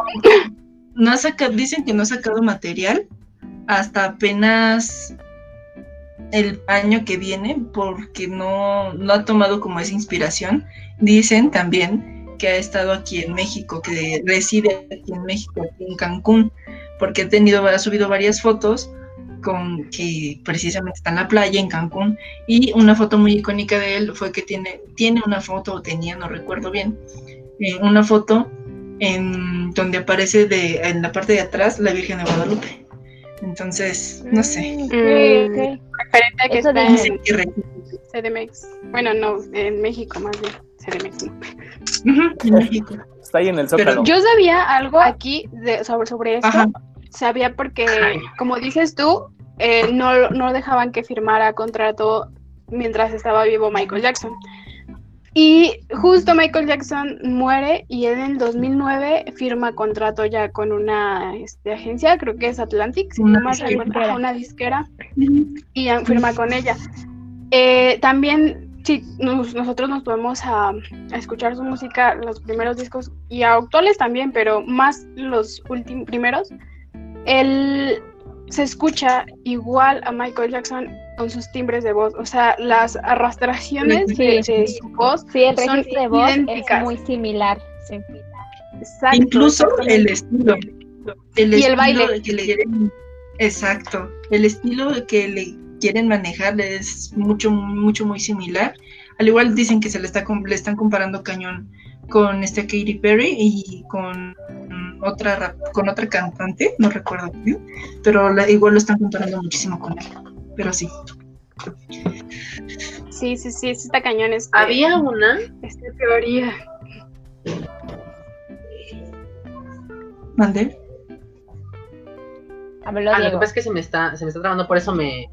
no ha sacado, dicen que no ha sacado material hasta apenas el año que viene porque no, no ha tomado como esa inspiración. Dicen también que ha estado aquí en México, que reside aquí en México, aquí en Cancún, porque ha tenido, ha subido varias fotos con que precisamente está en la playa en Cancún y una foto muy icónica de él fue que tiene, tiene una foto, o tenía, no recuerdo bien, eh, una foto en donde aparece de, en la parte de atrás la Virgen de Guadalupe. Entonces, no sé. Mm, ok, Mm. Referente a que Eso está re- CDMX. Bueno, no, en México más bien. CDMX no. En México. Está ahí en el Pero zócalo. Yo sabía algo aquí de, sobre, sobre esto. Ajá. Sabía porque, como dices tú, eh, no, no dejaban que firmara contrato mientras estaba vivo Michael Jackson. Y justo Michael Jackson muere y en el 2009 firma contrato ya con una este, agencia, creo que es Atlantic, si Una no recuerdo, ajá, una disquera, y firma con ella. Eh, también, sí, nos- nosotros nos podemos a, a escuchar su música, los primeros discos y actuales también, pero más los últimos primeros. Él se escucha igual a Michael Jackson con sus timbres de voz, o sea, las arrastraciones de, Sí. de su voz. Sí, el Son registro de voz idénticas. es muy similar. Sí. Exacto, Incluso el estilo. El Y el estilo baile. que le quieren- exacto. El estilo que le quieren manejar es mucho, mucho, muy similar. Al igual dicen que se le, está, com- le están comparando cañón con este Katy Perry y con otra rap- con otra cantante, no recuerdo bien, pero la- igual lo están comparando muchísimo con él. Pero sí. Sí, sí, sí, sí está cañón este, Había una, esta teoría. ¿Mande? Háblalo, Ah, lo que pasa es que se me está, se me está trabando, por eso me,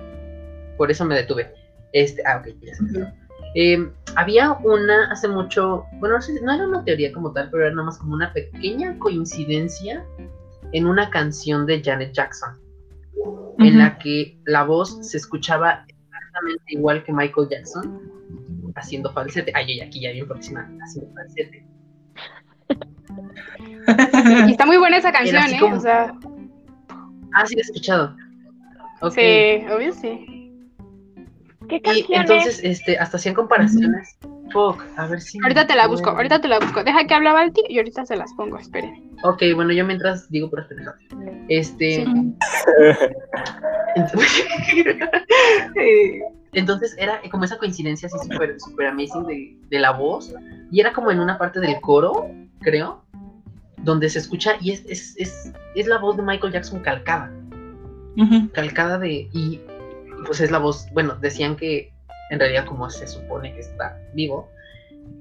por eso me detuve. Este, ah, ok, ya se me Ujú. Eh, había una hace mucho, bueno, no, era una teoría como tal, pero era nada más como una pequeña coincidencia en una canción de Janet Jackson, en la que la voz se escuchaba exactamente igual que Michael Jackson haciendo falsete. Ay, yo aquí ya bien próxima, haciendo falsete. Y está muy buena esa canción, ¿eh? como- O sea, Ah, sí, he escuchado. Sí, obvio sí. ¿Qué Y canciones? entonces, este, hasta hacían comparaciones. Fuck, a ver si. Ahorita te la busco, ahorita te la busco. Deja que hable Balti y ahorita se las pongo, esperen. Ok, bueno, yo mientras digo por pendejadas. Este. Sí. [LAUGHS] Entonces, [LAUGHS] entonces era como esa coincidencia así súper super amazing de, de la voz. Y era como en una parte del coro, creo, donde se escucha y es, es, es, es la voz de Michael Jackson calcada. Calcada de. Y, y pues es la voz. Bueno, decían que en realidad, como se supone que está vivo,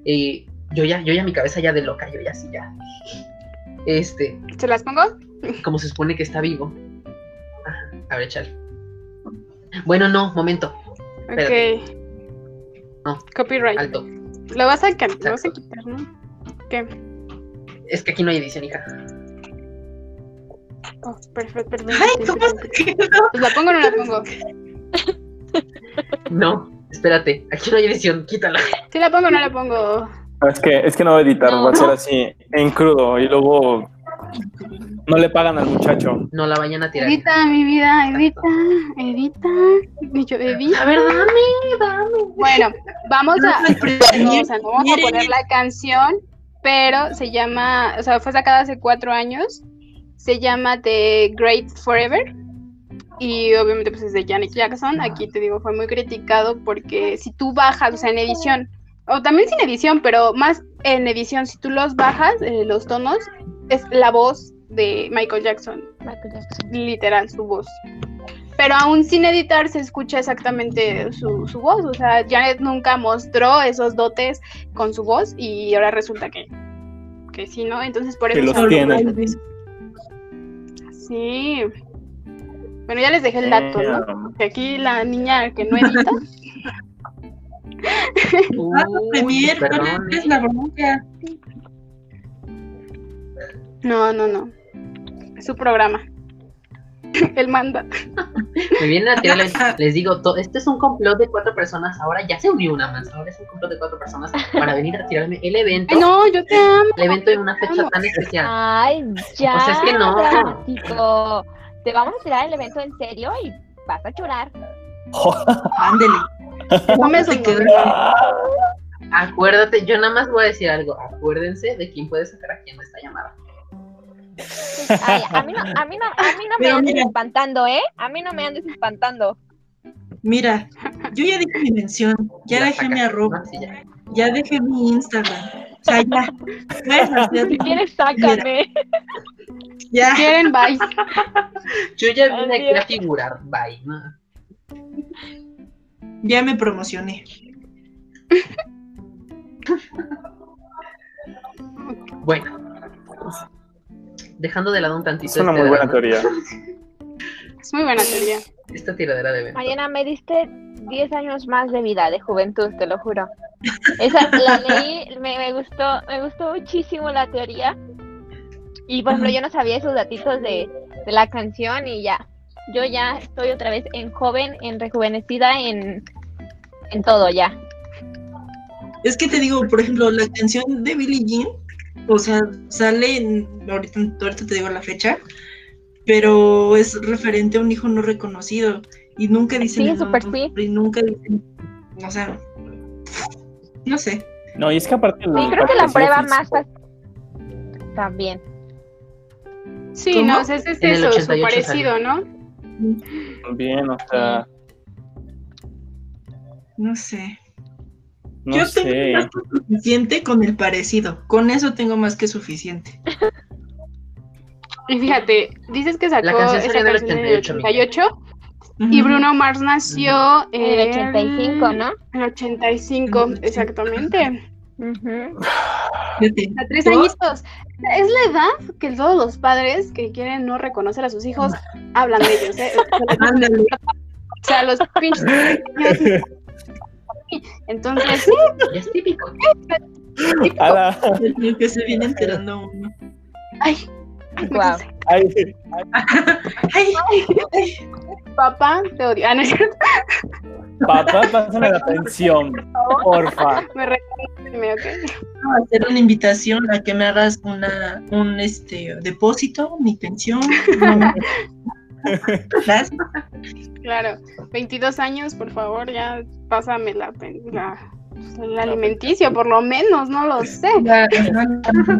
eh, yo ya, yo ya mi cabeza ya de loca, yo ya así ya. Este, ¿Se las pongo? como se supone que está vivo. Ajá, a ver, échale. Bueno, no, momento, Espérate. Ok. No. Copyright. alto. Lo vas a, ca- lo vas a Exacto. quitar, ¿no? ¿Qué? Es que aquí no hay edición, hija. Oh, perfecto, perfecto. Ay, sí. Pues la pongo o no la pongo. [LAUGHS] No, espérate, aquí no hay edición, quítala. Sí la pongo o no la pongo. Es que, es que no va a editar, No. va a ser así en crudo y luego no le pagan al muchacho. No la vayan a tirar. Edita, mi vida, edita, edita. Y yo, edita. A ver, dame, dame. Bueno, vamos a. No, pero- no, o sea, no vamos a poner la canción, pero se llama, o sea, fue sacada hace cuatro años. Se llama The Great Forever. Y obviamente pues es de Janet Jackson. Aquí te digo, fue muy criticado porque si tú bajas, o sea, en edición, o también sin edición, pero más en edición, si tú los bajas, eh, los tonos, es la voz de Michael Jackson Michael Jackson. literal su voz. Pero aún sin editar se escucha exactamente su, su voz. O sea, Janet nunca mostró esos dotes con su voz y ahora resulta que, que sí, ¿no? Entonces por Que eso... los se- tiene. Sí. Bueno, ya les dejé el dato, ¿no? Que aquí la niña que no edita. [LAUGHS] Uy, Premier, ¿cuál perdón, es la bronca? No, no, no. Es su programa. [LAUGHS] Él manda. Me vienen a tirar, les, [LAUGHS] les digo, to- este es un complot de cuatro personas, ahora ya se unió una más, ahora es un complot de cuatro personas para venir a tirarme el evento, Ay, no, yo te amo. el evento en una fecha tan especial. Ay, ya. Sea, es que no. dramático. Te vamos a tirar el evento en serio y vas a llorar. [LAUGHS] Ándele. [LAUGHS] No me Se quedó. Acuérdate, yo nada más voy a decir algo, acuérdense de quién puede sacar aquí en esta llamada. Ay, a mí no, a mí no, a mí no me andes espantando, ¿eh? A mí no me andes espantando. Mira, yo ya dije mi mención, ya dejé mi arroba, ya dejé mi Instagram. O sea, ya. [LAUGHS] Si quieres, sácame. Ya. Quieren, bye. Yo ya vine aquí a figurar, bye. ¿no? Ya me promocioné. Bueno, dejando de lado un tantito Es una este muy buena drama, teoría. [LAUGHS] Es muy buena teoría. esta tiradera de evento. Mariana, me diste 10 años más de vida, de juventud, te lo juro. Esa la leí, me, me gustó, me gustó muchísimo la teoría. Y por ejemplo, yo no sabía esos datitos de, de la canción y ya. Yo ya estoy otra vez en joven, en rejuvenecida, en, en todo ya. Es que te digo, por ejemplo, la canción de Billie Jean, o sea, sale, en- ahorita, ahorita te digo la fecha, pero es referente a un hijo no reconocido y nunca dicen Sí, el sí. y nunca dicen, o sea, no sé. No, y es que aparte. Y creo que la prueba físico- más también. Sí, ¿Cómo? no, o sea, es, eso, su 88 parecido, ¿no? También, o sea, No sé. no Yo sé. tengo más que suficiente con el parecido. Con eso tengo más que suficiente. [LAUGHS] Y fíjate, dices que sacó La canción esa en el canción en el 88, 88 y Ujú. Bruno Mars nació En el 85, ¿no? En el 85, Ujú, sí. exactamente. A tres añitos. Es la edad que todos los padres que quieren no reconocer a sus hijos hablan de ellos. ¿eh? O sea, los pinches. [LAUGHS] Entonces, es típico. típico. Que se viene enterando uno. Ay, ay, Guau. cansé. Ay, Ay, papá, te odio. Ah, no papá, pásame la pensión, porfa. Me reconoce, ok. voy a hacer una invitación a que me hagas una, un este depósito, mi pensión. no Gracias. Claro, 22 años, por favor, ya pásame la, la, el alimenticio, por lo menos, no lo sé. Ya,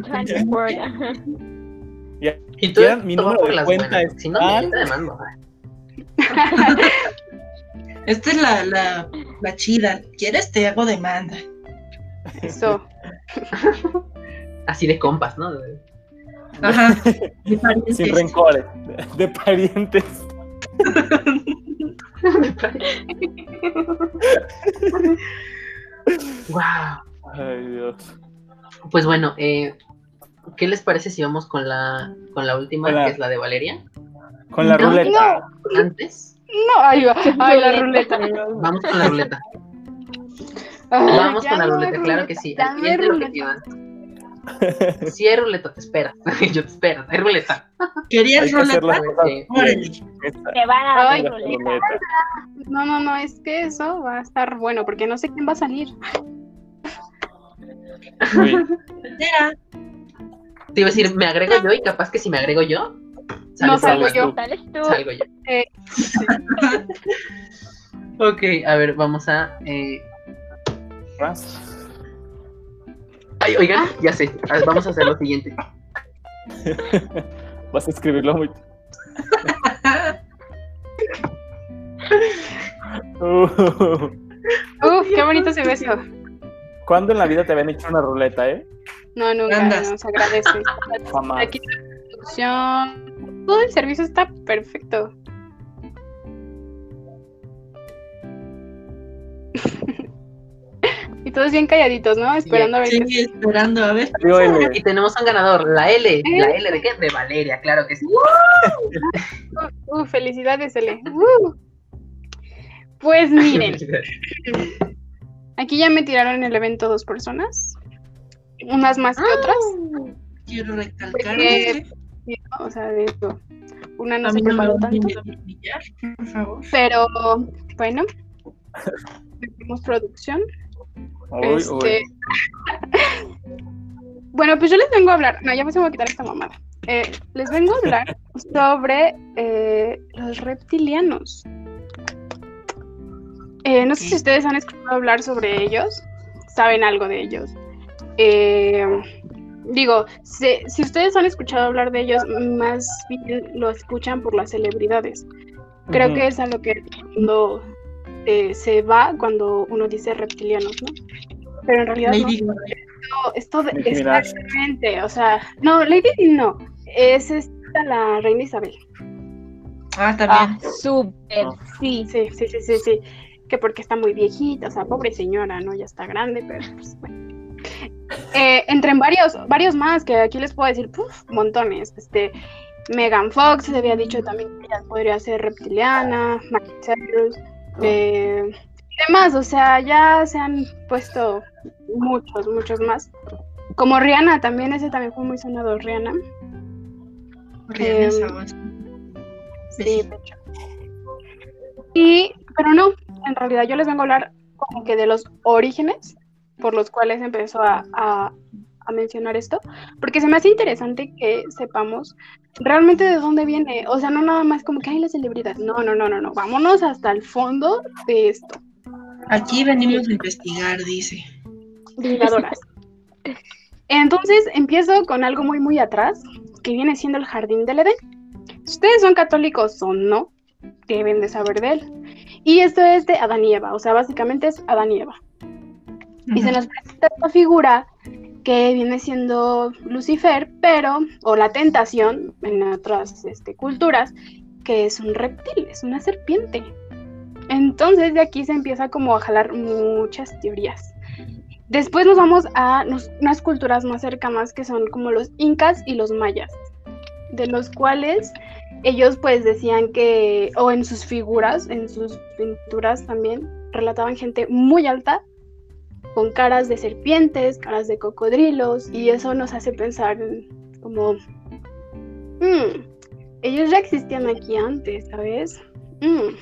Transport. [LAUGHS] Y tú, Ya, mi número de cuenta buenas. es Si no, tal. te demando. [LAUGHS] Esta es la, la, la chida. ¿Quieres? Te hago demanda. Eso. [LAUGHS] Así de compas, ¿no? Ajá. [LAUGHS] De parientes. Sin rencores, de, de parientes. wow. Ay, Dios. Pues bueno, eh, ¿qué les parece si vamos con la, con la última, Hola. que es la de Valeria? Con la No, ruleta. Antes, No, ahí va. Ay, la [LAUGHS] ruleta. vamos con la ruleta. Ay, Vamos con la no ruleta, claro que sí. Al no cliente lo que. Si [LAUGHS] hay ruleta, te espera. [LAUGHS] Yo te espero, hay ruleta. ¿Querías Hay que ruleta? Te van a dar ruleta. ruleta. No, no, no, es que eso va a estar bueno, porque no sé quién va a salir. Ya. Te iba a decir, me agrego yo y capaz que si me agrego yo, No salgo yo. Tú. Salgo yo. Eh, [LAUGHS] Ok, a ver, vamos a. eh. Ay, oigan, ya sé. a ver, Vamos a hacer lo siguiente. [LAUGHS] Vas a escribirlo muy. [LAUGHS] Uh, Uf, qué bonito se ve eso. ¿Cuándo en la vida te habían hecho una ruleta, eh? No, nunca, Andas. no, se agradece. [LAUGHS] Jamás. Aquí la producción, todo el servicio está perfecto. [LAUGHS] y todos bien calladitos, ¿no? Esperando a ver qué Sí, esperando a ver. Digo, L. Y tenemos un ganador, la L. ¿La L de qué? De Valeria, claro que sí. [LAUGHS] Uh, felicidades, Ele. Uh. Pues miren, aquí ya me tiraron en el evento dos personas. Unas más que otras. Quiero recalcar. O sea, de eso. Una no a se no preparó tanto. tienen que brillar, por favor. Pero bueno, tenemos producción. Uy, Este. [LAUGHS] Bueno, pues yo les vengo a hablar. No, ya me voy a quitar esta mamada. Eh, les vengo a hablar sobre eh, los reptilianos. Eh, no sé si ustedes han escuchado hablar sobre ellos, saben algo de ellos. Eh, digo, si, si ustedes han escuchado hablar de ellos, más bien lo escuchan por las celebridades. Creo que es a lo que cuando se va cuando uno dice reptilianos, ¿no? Pero en realidad no. Lady. No, esto Minaj. exactamente, o sea, no, Lady no, es esta la reina Isabel. Ah, Ah, también. súper, Ah. sí. Sí, sí, sí, sí, sí, que porque está muy viejita, o sea, pobre señora, ¿no? Ya está grande, pero pues bueno. Eh, entre en varios, varios más que aquí les puedo decir, puf, montones. Este, Megan Fox se había dicho también que ella podría ser reptiliana, Cyrus, eh, y demás, o sea, ya se han puesto muchos, muchos más. Como Rihanna también, ese también fue muy sonado, Rihanna. Rihanna Sabas. Sí, de hecho. Y, pero no, en realidad yo les vengo a hablar como que de los orígenes por los cuales empezó a, a- a mencionar esto, porque se me hace interesante que sepamos realmente de dónde viene, o sea, no nada más como que hay la celebridad, no, no, no, no, no, vámonos hasta el fondo de esto, Aquí venimos a investigar, dice. divulgadoras. Entonces empiezo con algo muy, muy atrás, que viene siendo el jardín del Edén. Si ustedes son católicos o no, deben de saber de él. Y esto es de Adán y Eva, o sea, básicamente es Adán y Eva. Y se nos presenta esta figura que viene siendo Lucifer, pero, o la tentación en otras este, culturas, que es un reptil, es una serpiente. Entonces de aquí se empieza como a jalar muchas teorías. Después nos vamos a nos- unas culturas más cercanas que son como los incas y los mayas, de los cuales ellos pues decían que, o en sus figuras, en sus pinturas también, relataban gente muy alta, con caras de serpientes, caras de cocodrilos, y eso nos hace pensar en como, "Mm, ellos ya existían aquí antes, ¿sabes? Mm".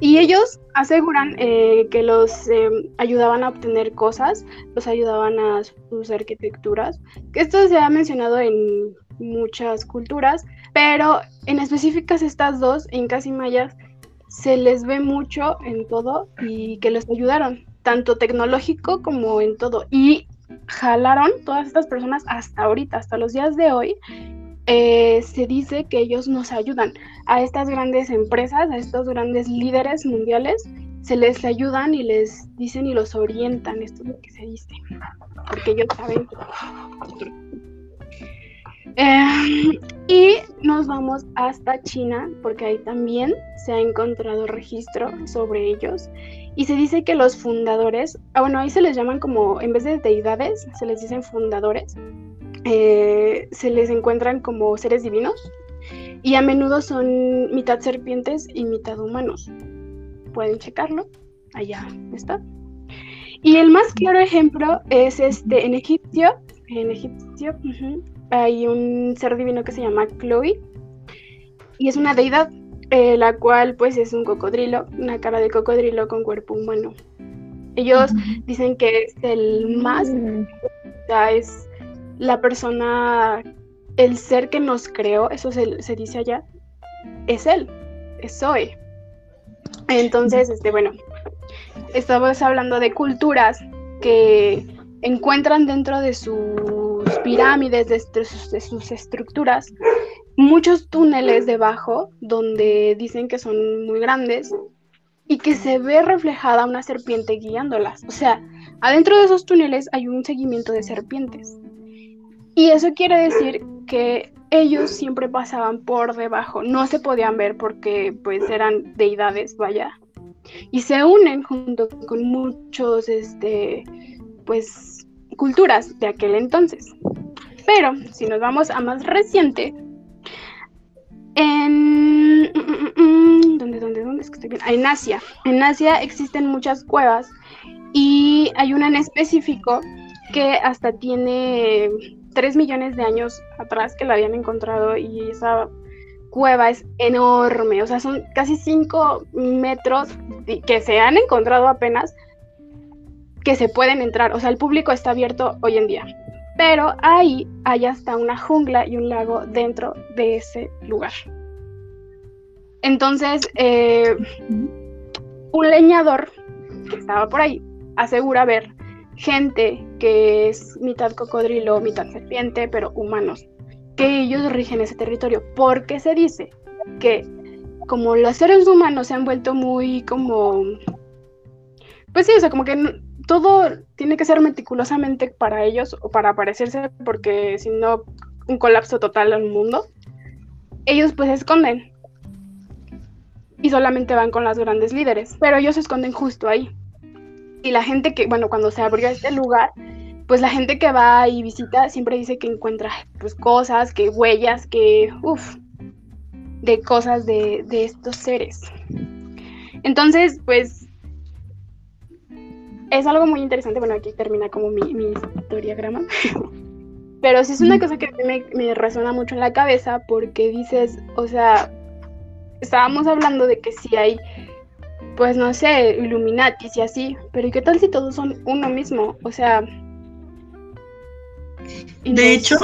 Y ellos aseguran eh, que los eh, ayudaban a obtener cosas, los ayudaban a sus arquitecturas, que esto se ha mencionado en muchas culturas, pero en específicas estas dos, incas y mayas, se les ve mucho en todo y que los ayudaron, tanto tecnológico como en todo. Y jalaron todas estas personas hasta ahorita, hasta los días de hoy. eh, se dice que ellos nos ayudan a estas grandes empresas, a estos grandes líderes mundiales, se les ayudan y les dicen y los orientan, esto es lo que se dice, porque ellos saben. Eh, y nos vamos hasta China, porque ahí también se ha encontrado registro sobre ellos. Y se dice que los fundadores, ah, bueno, ahí se les llaman como, en vez de deidades, se les dicen fundadores, eh, se les encuentran como seres divinos y a menudo son mitad serpientes y mitad humanos. Pueden checarlo, allá está. Y el más claro ejemplo es este en egipcio, en egipcio ujú, hay un ser divino que se llama Chloe y es una deidad, eh, la cual pues es un cocodrilo, una cara de cocodrilo con cuerpo humano. Ellos dicen que es el más o sea, es la persona, el ser que nos creó, eso se, se dice allá, es él, es Zoe. Entonces, este, bueno, estamos hablando de culturas que encuentran dentro de pirámides, de, de sus, de sus estructuras, muchos túneles debajo donde dicen que son muy grandes y que se ve reflejada una serpiente guiándolas. O sea, adentro de esos túneles hay un seguimiento de serpientes. Y eso quiere decir que ellos siempre pasaban por debajo, no se podían ver porque pues eran deidades, vaya. Y se unen junto con muchos, este, pues, culturas de aquel entonces. Pero si nos vamos a más reciente, en... ¿Dónde, dónde, dónde es que estoy bien? En Asia. En Asia existen muchas cuevas y hay una en específico que hasta tiene 3 millones de años atrás que la habían encontrado y esa cueva es enorme, o sea, son casi 5 metros que se han encontrado apenas que se pueden entrar, o sea, el público está abierto hoy en día, pero ahí hay hasta una jungla y un lago dentro de ese lugar. Entonces, eh, un leñador que estaba por ahí asegura ver gente que es mitad cocodrilo, mitad serpiente, pero humanos, que ellos rigen ese territorio, porque se dice que como los seres humanos se han vuelto muy como, pues sí, o sea, como que todo tiene que ser meticulosamente para ellos o para parecerse, porque si no, un colapso total al mundo, ellos pues se esconden y solamente van con las grandes líderes, pero ellos se esconden justo ahí. Y la gente que, bueno, cuando se abrió este lugar, pues la gente que va y visita siempre dice que encuentra pues cosas, que huellas, que, uff, de cosas de, de estos seres. Entonces, pues, es algo muy interesante. Bueno, aquí termina como mi, mi historiagrama. [LAUGHS] Pero sí es una cosa que a mí me, me resuena mucho en la cabeza porque dices, o sea, estábamos hablando de que si hay pues no sé, Illuminatis y así, pero ¿y qué tal si todos son uno mismo? O sea... De hecho,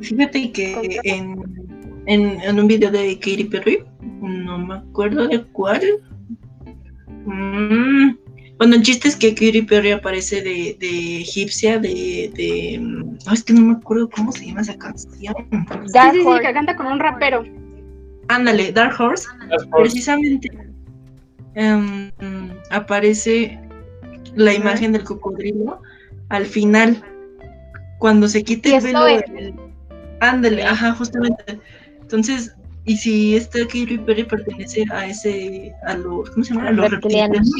Fíjate que en, en, en un video de Katy Perry, no me acuerdo de cuál. Mm, Bueno, el chiste es que Katy Perry aparece de, de egipcia, de, de. mm, ay, es que no me acuerdo cómo se llama esa canción. Sí, Dark sí, sí, Horse. que canta con un rapero. Ándale, Dark Horse. Precisamente em, aparece la imagen del cocodrilo al final. Cuando se quita el velo. Ándale, ajá, justamente. Entonces, y si este Katy Perry pertenece a ese, a los, ¿cómo se llama? A los Reptilianos.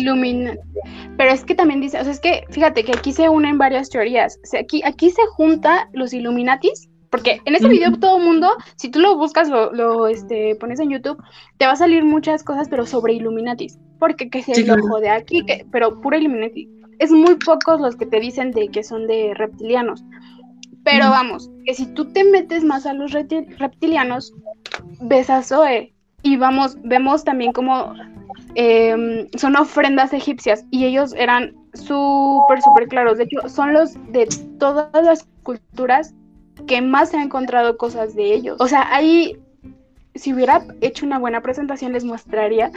Pero es que también dice, o sea, es que fíjate que aquí se unen varias teorías. O sea, aquí, aquí se junta los Illuminatis, porque en ese video todo el mundo, si tú lo buscas, lo, lo, este, pones en YouTube, te va a salir muchas cosas, pero sobre Illuminatis. Porque que es el Sí, ojo de aquí, que, pero puro Illuminati. Es muy pocos los que te dicen de que son de reptilianos. Pero vamos, que si tú te metes más a los repti- reptilianos, ves a. Y vamos, vemos también como em, son ofrendas egipcias y ellos eran súper, súper claros. De hecho, son los de todas las culturas que más se han encontrado cosas de ellos. O sea, ahí, si hubiera hecho una buena presentación, les mostraría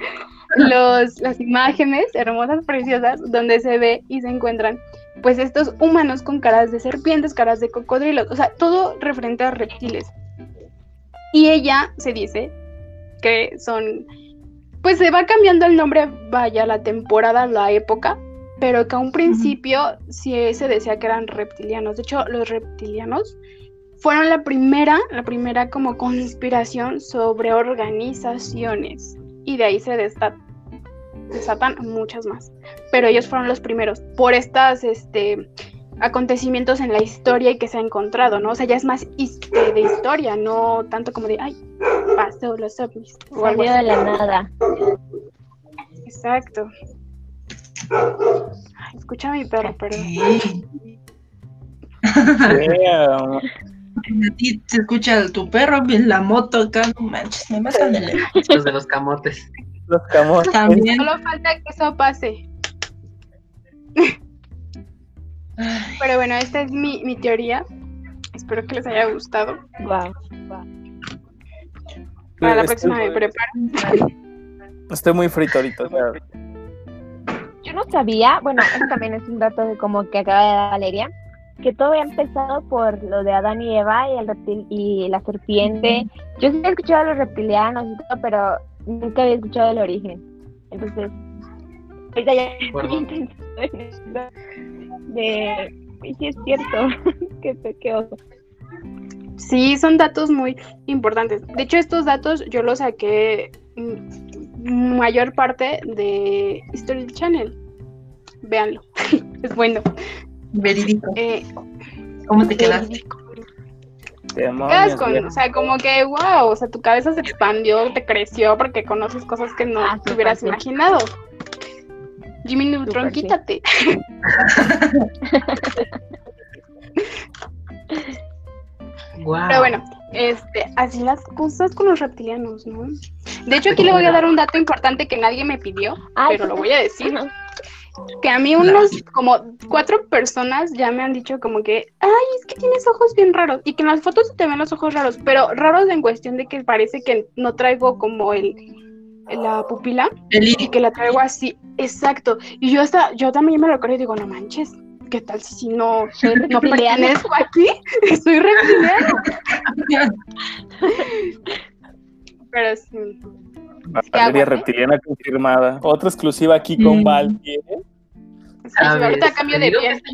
[LAUGHS] los, las imágenes hermosas, preciosas, donde se ve y se encuentran pues estos humanos con caras de serpientes, caras de cocodrilos, o sea, todo referente a reptiles. Y ella se dice que son, pues se va cambiando el nombre, vaya, la temporada, la época, pero que a un principio sí se decía que eran reptilianos. De hecho, los reptilianos fueron la primera, la primera como conspiración sobre organizaciones. Y de ahí se desatan muchas más. Pero ellos fueron los primeros por estas, este acontecimientos en la historia y que se ha encontrado, ¿no? O sea, ya es más de, de historia, no tanto como de, ay, pasó los ovnis o algo de la nada. Exacto. Ay, escucha a mi perro, pero Sí. Damn. A ti se escucha tu perro, la moto acá, no manches, me a leer. Los de los camotes. Los camotes. También. solo falta que eso pase. Ay, Pero bueno, esta es mi, mi teoría. Espero que les haya gustado. Wow. Para la próxima me preparo. Estoy muy frito ahorita. o sea, Yo no sabía, bueno, eso también es un dato de como que acaba de dar Valeria, que todo había empezado por lo de Adán y Eva y el reptil y la serpiente. Yo sí había escuchado a los reptilianos y todo, pero nunca había escuchado el origen. Entonces, ahorita ya acuerdo. [LAUGHS] de, y sí es cierto, [LAUGHS] qué, qué oso. Sí, son datos muy importantes. De hecho, estos datos yo los saqué mm, mayor parte de History Channel. Véanlo, [LAUGHS] es bueno. verídico. Eh, ¿Cómo te quedaste? demonios, quedas con, o sea, como que wow, o sea, tu cabeza se expandió, te creció porque conoces cosas que no Ah, te hubieras sí. imaginado. Jimmy Neutron, sí. quítate. Wow. Pero bueno, este, así las cosas con los reptilianos, ¿no? De hecho, aquí le voy a dar un dato importante que nadie me pidió, Ay, pero lo voy a decir. Ajá. Que a mí unos, como cuatro personas ya me han dicho como que, ay, es que tienes ojos bien raros. Y que en las fotos se te ven los ojos raros, pero raros en cuestión de que parece que no traigo como el la pupila El y que la traigo así, exacto. Y yo hasta, yo también me lo creo y digo, no manches, ¿qué tal si, si no, [LAUGHS] no reptiliana. pertenezco aquí? [LAUGHS] Soy reptiliano. Pero sí. Valeria reptiliana confirmada. Otra exclusiva aquí con Mm. Val. ¿eh? Ahorita [LAUGHS] cambio de piel. esto.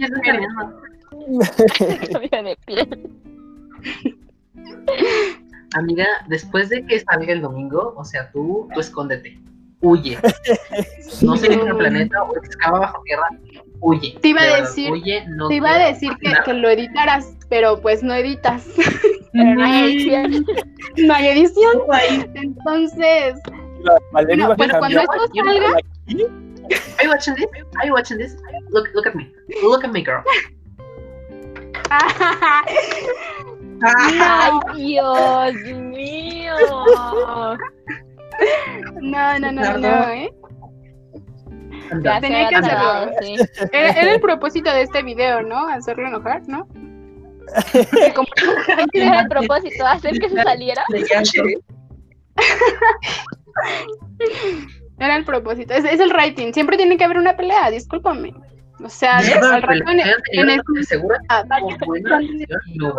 Cambio de piel. Amiga, después de que salga el domingo, o sea, tú, tú escóndete. Huye. No sé en qué planeta o excava bajo tierra. Huye. Te iba a De decir- Huye, no Te iba a decir que, que lo editaras, pero pues no editas. [LAUGHS] No hay edición. No hay edición. Entonces, No, bueno, cuando esto salga, Are you watching this? Are you watching this? Look, look at me. Look at me, girl. [LAUGHS] Ay, [LAUGHS] Dios mío. no, no, no, no, no, ¿eh? Tenía que hacerlo. sí. Era, era el propósito de este video, ¿no? Hacerlo enojar, ¿no? Como- [LAUGHS] [LAUGHS] era el propósito, hacer que se saliera. Era el propósito. Es, es el rating. Siempre tiene que haber una pelea, discúlpame. O sea, al rato en, en el- segura ah, no.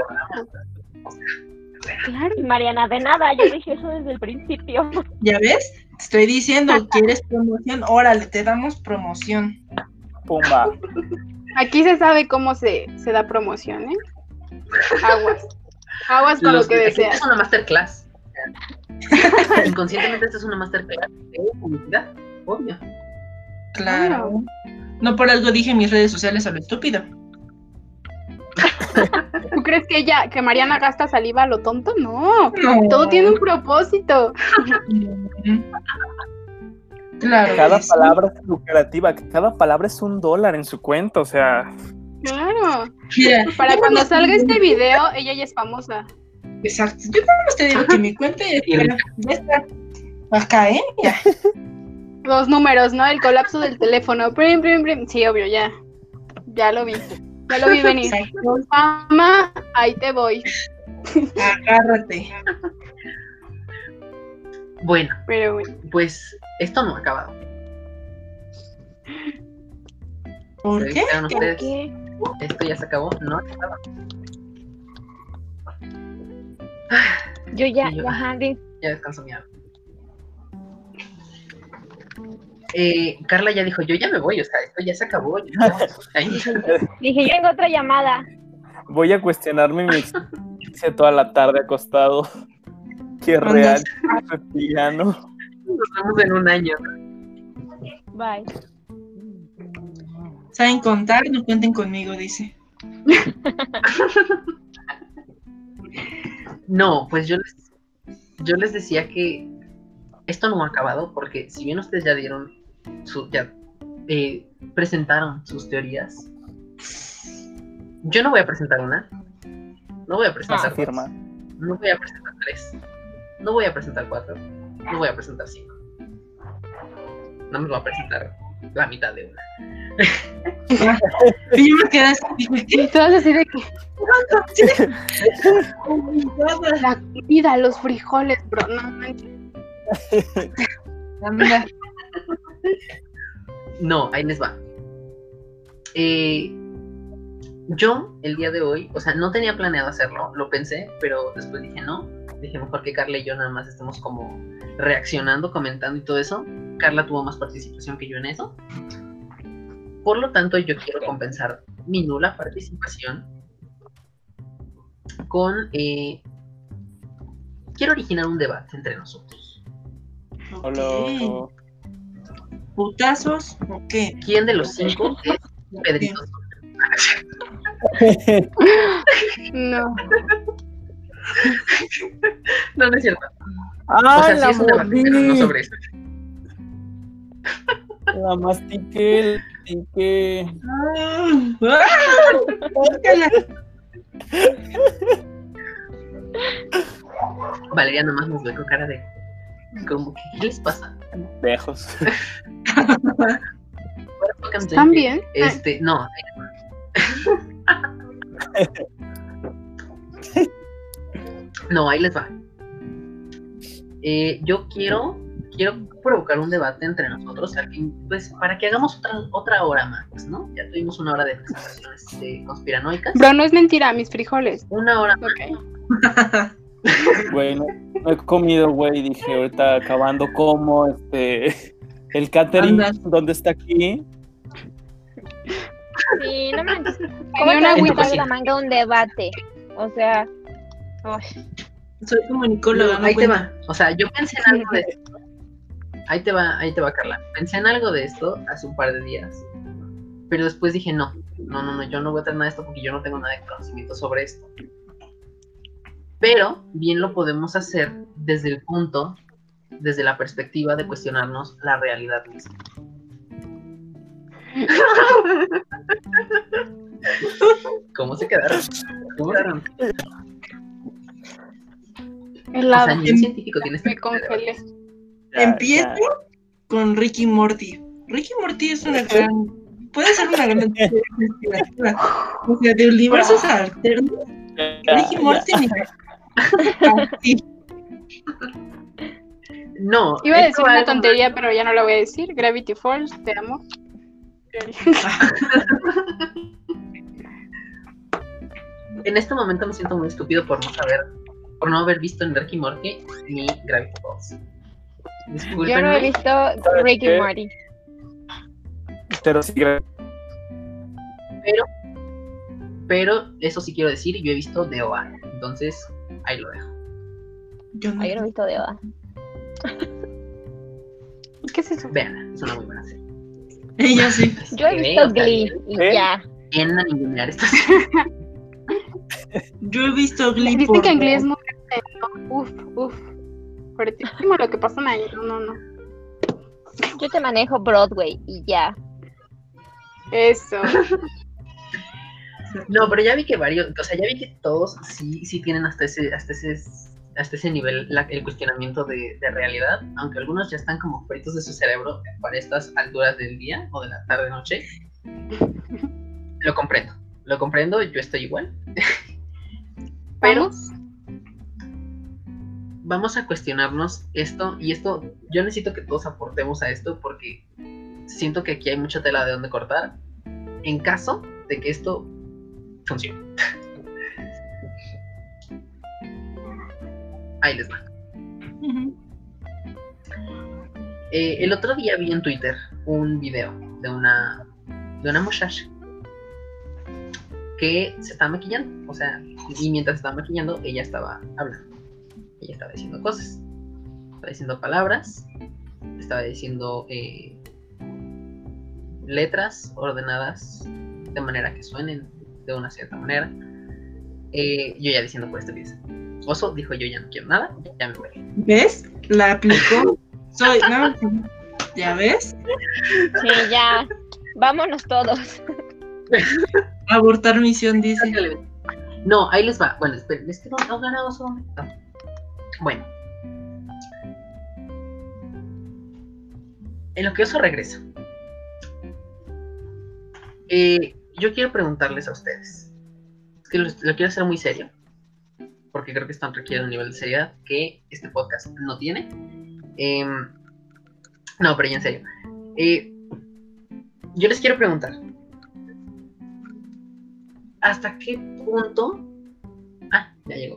Claro. Mariana, de nada, yo dije eso desde el principio. [LAUGHS] ¿Ya ves? Te estoy diciendo, [LAUGHS] ¿quieres promoción? Órale, te damos promoción. Pumba. Aquí se sabe cómo se, se da promoción, ¿eh? Aguas. Aguas con Los- lo que deseas. [LAUGHS] Es una masterclass. Inconscientemente esta es una masterclass de publicidad, obvio. Claro. No por algo dije en mis redes sociales a lo estúpido. ¿Tú crees que ella, que Mariana gasta saliva a lo tonto? No. No. Todo tiene un propósito. Claro. Cada sí. palabra es lucrativa, cada palabra es un dólar en su cuenta, o sea, Claro. Mira, Para cuando salga este video, ella ya es famosa. exacto. Yo nada más te digo que mi cuenta ya está. Ya está. Acá, ¿eh? Ya. Los números, ¿no? El colapso del teléfono. Prim, prim, prim. Sí, obvio, ya. Ya lo vi. Ya lo vi venir. Mamá, ahí te voy. Agárrate. Bueno, Pero bueno. pues esto no ha acabado. ¿Por ¿Se qué? qué? Esto ya se acabó, no ha acabado. Yo ya, yo, ya. Ya descansó mi alma. Eh, Carla ya dijo, yo ya me voy, o sea, esto ya se acabó. ya-. [LAUGHS] Dije, yo tengo otra llamada. voy a cuestionarme mi experiencia toda la tarde acostado. Qué real, reptiliano. Nos vemos en un año. Bye. ¿Saben contar? No cuenten conmigo, dice. [LAUGHS] No, pues yo les, yo les decía que esto no ha acabado porque si bien ustedes ya dieron, su, ya eh, presentaron sus teorías, yo no voy a presentar una, no voy a presentar Afirma. no voy a presentar tres, no voy a presentar cuatro, no voy a presentar cinco. No me voy a presentar la mitad de una. [LAUGHS] Y yo me quedé así. Y todas así de que Todas. [LAUGHS] la comida, los frijoles, bro. No manches. [LAUGHS] No, ahí les va. Eh, yo, el día de hoy, o sea, no tenía planeado hacerlo, lo pensé, pero después dije no. Dije mejor que Carla y yo nada más estemos como reaccionando, comentando y todo eso. Carla tuvo más participación que yo en eso. Por lo tanto, yo quiero compensar mi nula participación con... eh, quiero originar un debate entre nosotros. Hola. ¿Putazos o qué? ¿Quién de los cinco es Pedrito? No. [LAUGHS] No, no es cierto. O ¡Ah, sea, sí la es un debate, pero no sobre eso. La mastiqué, la mastiqué. ¡Ah! ¡Ah! [LAUGHS] Valeria nomás nos ve con cara de. Como que, ¿qué les pasa? Lejos. ¿Están bien? Este, no. No, ahí les va. Eh, yo quiero, quiero provocar un debate entre nosotros, pues, para que hagamos otra, otra hora más, ¿no? Ya tuvimos una hora de presentaciones eh, conspiranoicas. Bro, no es mentira, mis frijoles. Una hora Ok. Güey, no, no he comido, güey. Dije, ahorita acabando como este. [LAUGHS] El catering. ¿dónde está aquí? Sí, no manches. ¿Cómo Tenía te una agüita. de la manga un debate? O sea, ay, Soy comunicóloga, No, no ahí te va. O sea, yo pensé en algo de [LAUGHS] esto. Ahí te va, ahí te va, Carla. Pensé en algo de esto hace un par de días. Pero después dije, no, no, no, no, yo no voy a traer nada de esto porque yo no tengo nada de conocimiento sobre esto. Pero bien lo podemos hacer desde el punto, desde la perspectiva de cuestionarnos la realidad misma. [LAUGHS] ¿Cómo se quedaron? ¿Cómo quedaron? O sea, un científico tiene este Me congelé. Empiezo con Ricky Morty. Ricky Morty es una gran. Puede ser una gran. [LAUGHS] investigativa. O sea, de universos alternos. Ricky. Morty, mira. [LAUGHS] No, Iba a decir una algo tontería, pero ya no la voy a decir. Gravity Falls, te amo. [LAUGHS] En este momento me siento muy estúpido por no saber, por no haber visto en Ricky Morty ni Gravity Falls. yo no he visto Ricky? Morty. Pero sí, gra- pero eso sí quiero decir, yo he visto DOA, entonces ahí lo dejo. Yo no. Ay, yo no he visto de Oda. [LAUGHS] ¿Qué es eso? Vean, es una muy buena serie. Ella sí. [LAUGHS] Yo he visto Glee y ¿eh? ya. Vienen a ningunear esta Yo he visto Glee Dicen por que inglés dos. es muy Uf, uf. Fuertísimo lo que pasan ahí. No, no, no. Yo te manejo Broadway y ya. Eso. [LAUGHS] No, pero ya vi que varios, o sea, ya vi que todos sí, sí tienen hasta ese, hasta ese, hasta ese nivel la- el cuestionamiento de, de realidad, aunque algunos ya están como fritos de su cerebro para estas alturas del día o de la tarde noche. Lo comprendo, lo comprendo, yo estoy igual. [LAUGHS] Pero Vamos. vamos a cuestionarnos esto y esto, yo necesito que todos aportemos a esto porque siento que aquí hay mucha tela de donde cortar en caso de que esto funcione. Ahí les va. Eh, el otro día vi en Twitter un video de una de una muchacha que se estaba maquillando, o sea, y mientras estaba maquillando ella estaba hablando, ella estaba diciendo cosas, estaba diciendo palabras, estaba diciendo eh, letras ordenadas de manera que suenen de una cierta manera. Eh, yo ya diciendo por estupidez. Oso dijo yo ya no quiero nada, ya me voy. ¿Ves? La aplicó. Soy, no, ¿ya ves? Sí, ya. Vámonos todos. Abortar misión, dice. No, ahí les va. Bueno, esperen, es que no, no gana Oso. No. Bueno. En lo que Oso regresa. Eh, yo quiero preguntarles a ustedes. Es que lo, quiero hacer muy serio. Porque creo que esto requiere un nivel de seriedad que este podcast no tiene. Em, no, pero ya en serio. Eh, yo les quiero preguntar. ¿Hasta qué punto... Ah, ya llegó.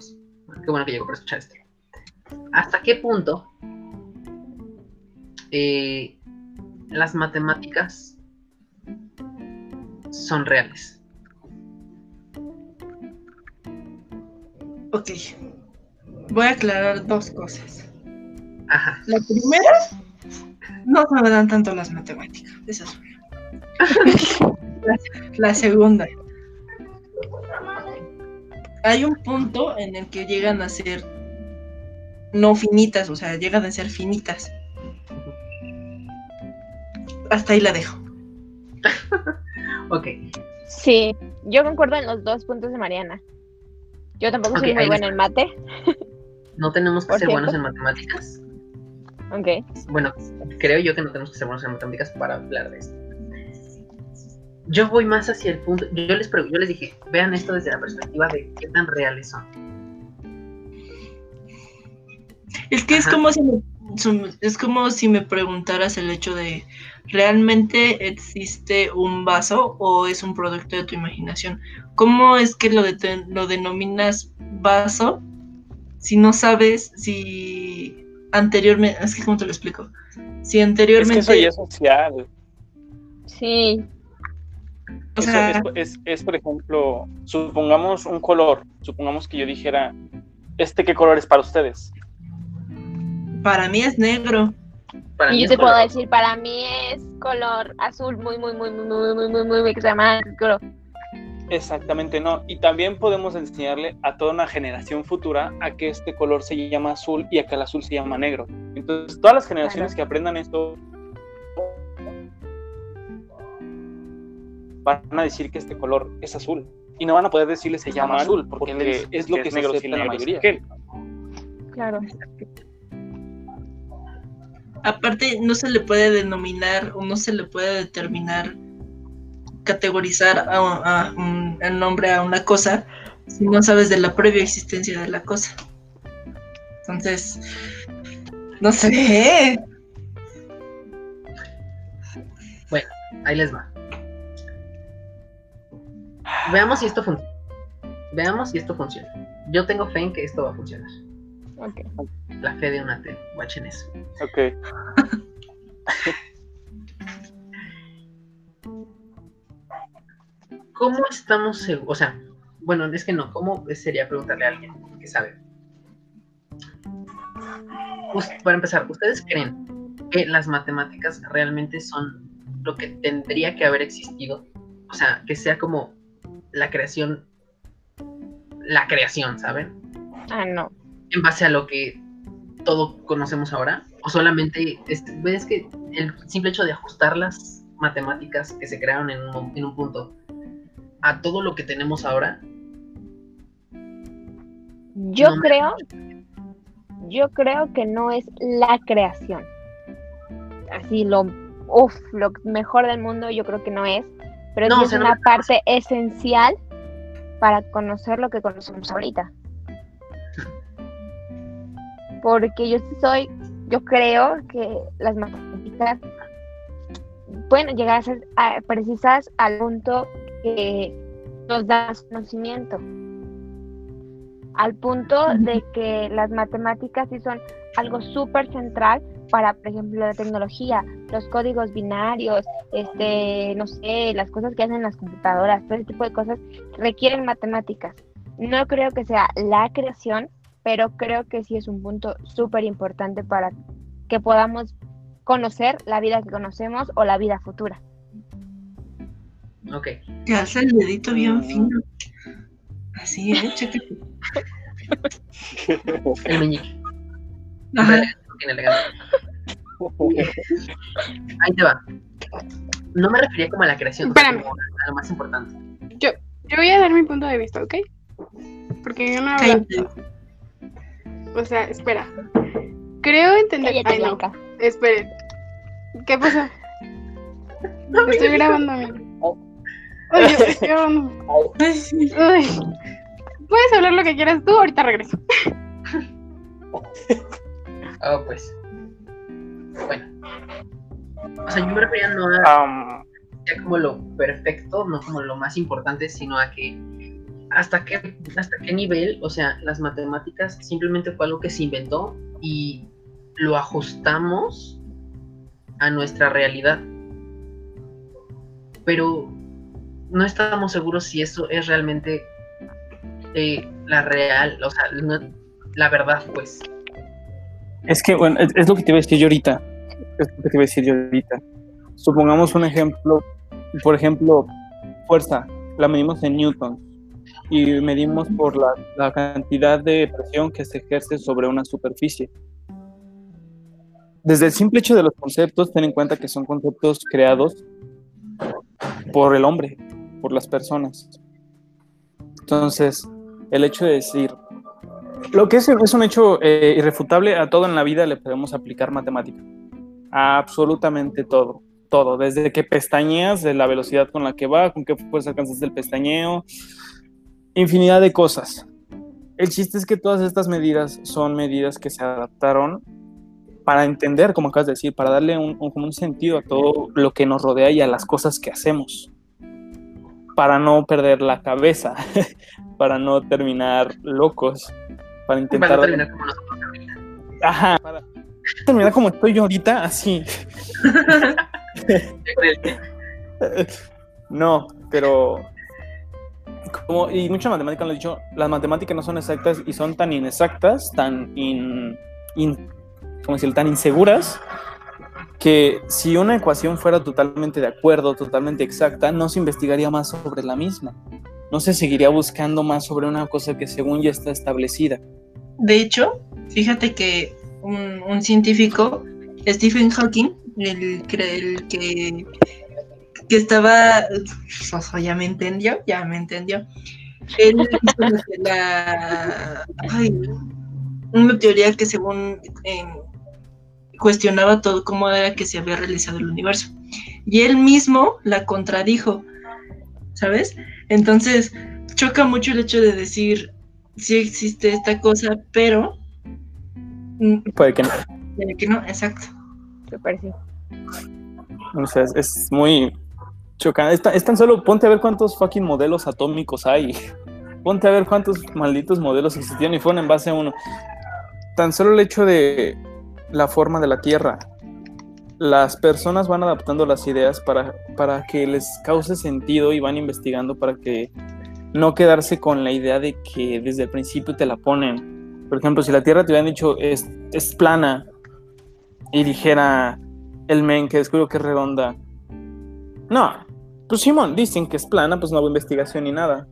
Qué bueno que llegó para escuchar esto. ¿Hasta qué punto eh, las matemáticas son reales? Ok. Voy a aclarar dos cosas. Ajá. La primera, no se me dan tanto las matemáticas. Esa es una. La, [LAUGHS] la segunda. Hay un punto en el que llegan a ser no finitas, o sea, llegan a ser finitas. Hasta ahí la dejo. [LAUGHS] Ok. Sí, yo concuerdo en los dos puntos de Mariana. Yo tampoco soy muy buena en mate. No tenemos que Por ser buenos en matemáticas. Ok. Bueno, creo yo que no tenemos que ser buenos en matemáticas para hablar de esto. Yo voy más hacia el punto. Yo les, pregu- yo les dije, vean esto desde la perspectiva de qué tan reales son. Es que es como si me, es como si me preguntaras el hecho de ¿realmente existe un vaso o es un producto de tu imaginación? ¿Cómo es que lo, de- lo denominas vaso si no sabes si anteriormente, es que cómo te lo explico? Si Es anteriormente, que eso ya es social. Sí, o sea, es, es- es, por ejemplo, supongamos un color. Supongamos que yo dijera, ¿este qué color es para ustedes? para mí es negro. Para y yo es te puedo color. decir, para mí es color azul muy, muy, muy, muy, muy, muy, muy, muy, muy exagerado. Exactamente, no. Y también podemos enseñarle a toda una generación futura a que este color se llama azul y a que el azul se llama negro. Entonces, todas las generaciones Claro. que aprendan esto van a decir que este color es azul. Y no van a poder decirle se llama azul, porque, es lo que, se acepta en la mayoría. Claro. Aparte, no se le puede denominar o no se le puede determinar, categorizar a, el nombre a una cosa si no sabes de la previa existencia de la cosa. Entonces, no sé. Ahí les va. Veamos si esto funciona. Veamos si esto funciona. Yo tengo fe en que esto va a funcionar. La fe de un ateo. Watchen eso. Ok. [LAUGHS] ¿Cómo estamos seguros? O sea, bueno, es que no. ¿Cómo sería preguntarle a alguien que sabe? us- para empezar, ¿ustedes creen que las matemáticas realmente son lo que tendría que haber existido? O sea, que sea como la creación, la creación, ¿saben? Ah, no. En base a lo que todo conocemos ahora. O solamente, este, ves que el simple hecho de ajustar las matemáticas que se crearon en un, en un punto a todo lo que tenemos ahora, Yo No me- creo, yo creo que no es la creación. Así lo, uf, lo mejor del mundo yo creo que no es, pero No, sí o es sea, una parte esencial para conocer lo que conocemos ahorita. Porque yo soy, yo creo que las matemáticas pueden llegar a ser precisas al punto que nos da conocimiento. Al punto de que las matemáticas sí son algo súper central para, por ejemplo, la tecnología, los códigos binarios, este, no sé, las cosas que hacen las computadoras, todo ese tipo de cosas requieren matemáticas. No creo que sea la creación, pero creo que sí es un punto súper importante para que podamos conocer la vida que conocemos o la vida futura. ok. Te hace el dedito bien fino. Así, ¿eh? Chécate. El meñique. Ajá. Ahí te va. No me refería como a la creación, Espérame. como a lo más importante. Yo voy a dar mi punto de vista, ¿ok? Porque yo no hablo. O sea, espera. Creo entender. Cállate, Ay, no. Blanca. Esperen. ¿Qué pasó? Estoy grabando, amigo. Ay, yo estoy grabando. Ay, sí. Ay. Puedes hablar lo que quieras tú, ahorita regreso. Ah, pues. Bueno. O sea, yo me refería no a como lo perfecto, no como lo más importante, sino a que hasta qué, hasta qué nivel, o sea, las matemáticas simplemente fue algo que se inventó y lo ajustamos a nuestra realidad. Pero no estábamos seguros si eso es realmente eh, la real, o sea, la verdad, pues. es que, bueno, es, es lo que te iba a decir yo ahorita. Es lo que te iba a decir yo ahorita. Supongamos un ejemplo, por ejemplo, fuerza, la medimos en newtons y medimos por la, la cantidad de presión que se ejerce sobre una superficie. Desde el simple hecho de los conceptos, ten en cuenta que son conceptos creados por el hombre, por las personas. Entonces, el hecho de decir, lo que es, es un hecho eh, irrefutable, a todo en la vida le podemos aplicar matemática. A absolutamente todo. Todo. Desde que pestañeas, de la velocidad con la que va, con qué fuerza alcanzas el pestañeo, infinidad de cosas. El chiste es que todas estas medidas son medidas que se adaptaron para entender, como acabas de decir, para darle un, un- un sentido a todo lo que nos rodea y a las cosas que hacemos. Para no perder la cabeza, [LAUGHS] para no terminar locos, para intentar... Para terminar como nosotros. Ajá, para terminar como estoy yo ahorita, así. [LAUGHS] [LAUGHS] No, pero como y muchas matemáticas lo han dicho, las matemáticas no son exactas y son tan inexactas, tan in, in- ¿cómo decirlo? tan inseguras que si una ecuación fuera totalmente de acuerdo, totalmente exacta, no se investigaría más sobre la misma. No se seguiría buscando más sobre una cosa que según ya está establecida. De hecho, fíjate que un, un científico, Stephen Hawking, el, el que, que estaba, Soso, ya me entendió, ya me entendió. Él hizo la, ay, una teoría que según em, cuestionaba todo cómo era que se había realizado el universo. Y él mismo la contradijo, ¿sabes? Entonces, choca mucho el hecho de decir, sí existe esta cosa, pero mm, Puede que no. puede que no, exacto. Súper sí. O sea, es, es muy tan, es tan solo, ponte a ver cuántos fucking modelos atómicos hay. [LAUGHS] Ponte a ver cuántos malditos modelos existían y fueron en base a uno. Tan solo el hecho de la forma de la Tierra. Las personas van adaptando las ideas para, para que les cause sentido y van investigando para que no quedarse con la idea de que desde el principio te la ponen. Por ejemplo, si la Tierra te hubieran dicho es, es plana y dijera el men que descubrió que es redonda. No, pues Simón, dicen que es plana, pues no hubo investigación ni nada.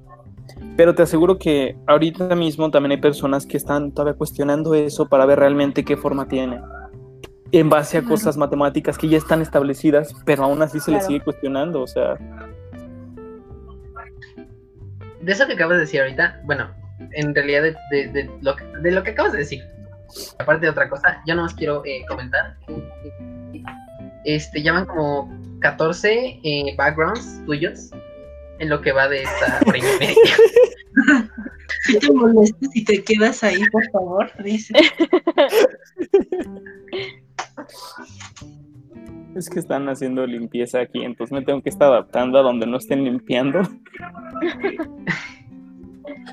Pero te aseguro que ahorita mismo también hay personas que están todavía cuestionando eso para ver realmente qué forma tiene. En base a cosas matemáticas que ya están establecidas, pero aún así se les Claro. sigue cuestionando. O sea, De eso que acabas de decir ahorita, bueno, en realidad de, de- de lo, que, de lo que acabas de decir, aparte de otra cosa, yo nomás quiero eh, comentar. Este, llaman como 14 eh, backgrounds tuyos en lo que va de esta [LAUGHS] hora y media. Si te molestes y te quedas ahí, por favor, dice. [LAUGHS] es que están haciendo limpieza aquí, entonces me tengo que estar adaptando a donde no estén limpiando.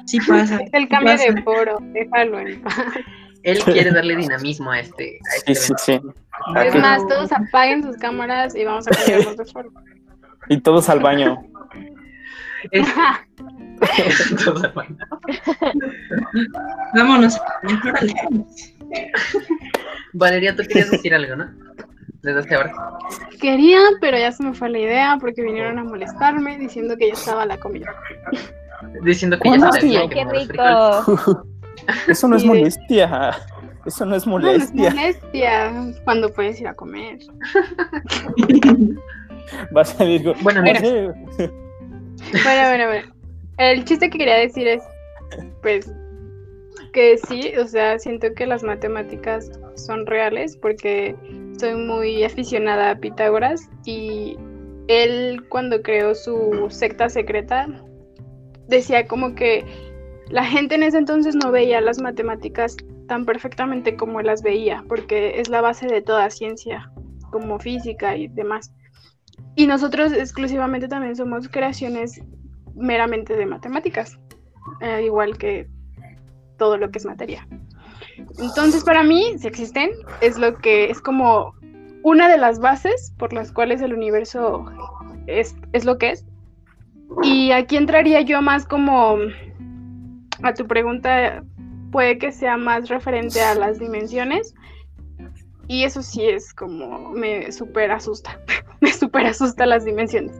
Sí pasa. El cambio pasa. de foro, déjalo en paz. Él quiere darle dinamismo a este. A este Sí, sí, evento. sí. Es más, todos apaguen sus cámaras y vamos a cambiarnos de foro. Y todos al baño. Es- [LAUGHS] Todo mal. Vámonos. Valeria, tú querías decir algo, ¿no? Desde hasta ahora. Quería, pero ya se me fue la idea porque vinieron a molestarme diciendo que ya estaba la comida. Diciendo que ya sabía Ay, que qué rico. Eso no es molestia. Eso no es No, no es molestia. molestia cuando puedes ir a comer. [LAUGHS] Vas a con- Bueno, no mira. sé. Bueno, bueno, bueno. El chiste que quería decir es, pues, que sí, o sea, siento que las matemáticas son reales porque soy muy aficionada a Pitágoras y él cuando creó su secta secreta decía como que la gente en ese entonces no veía las matemáticas tan perfectamente como las veía, porque es la base de toda ciencia, como física y demás. Y nosotros exclusivamente también somos creaciones meramente de matemáticas, eh, igual que todo lo que es materia. Entonces, para mí, si existen, es lo que es como una de las bases por las cuales el universo es, es lo que es. Y aquí entraría yo más como a tu pregunta, puede que sea más referente a las dimensiones. Y eso sí es como me súper asusta, [LAUGHS] me súper asusta las dimensiones.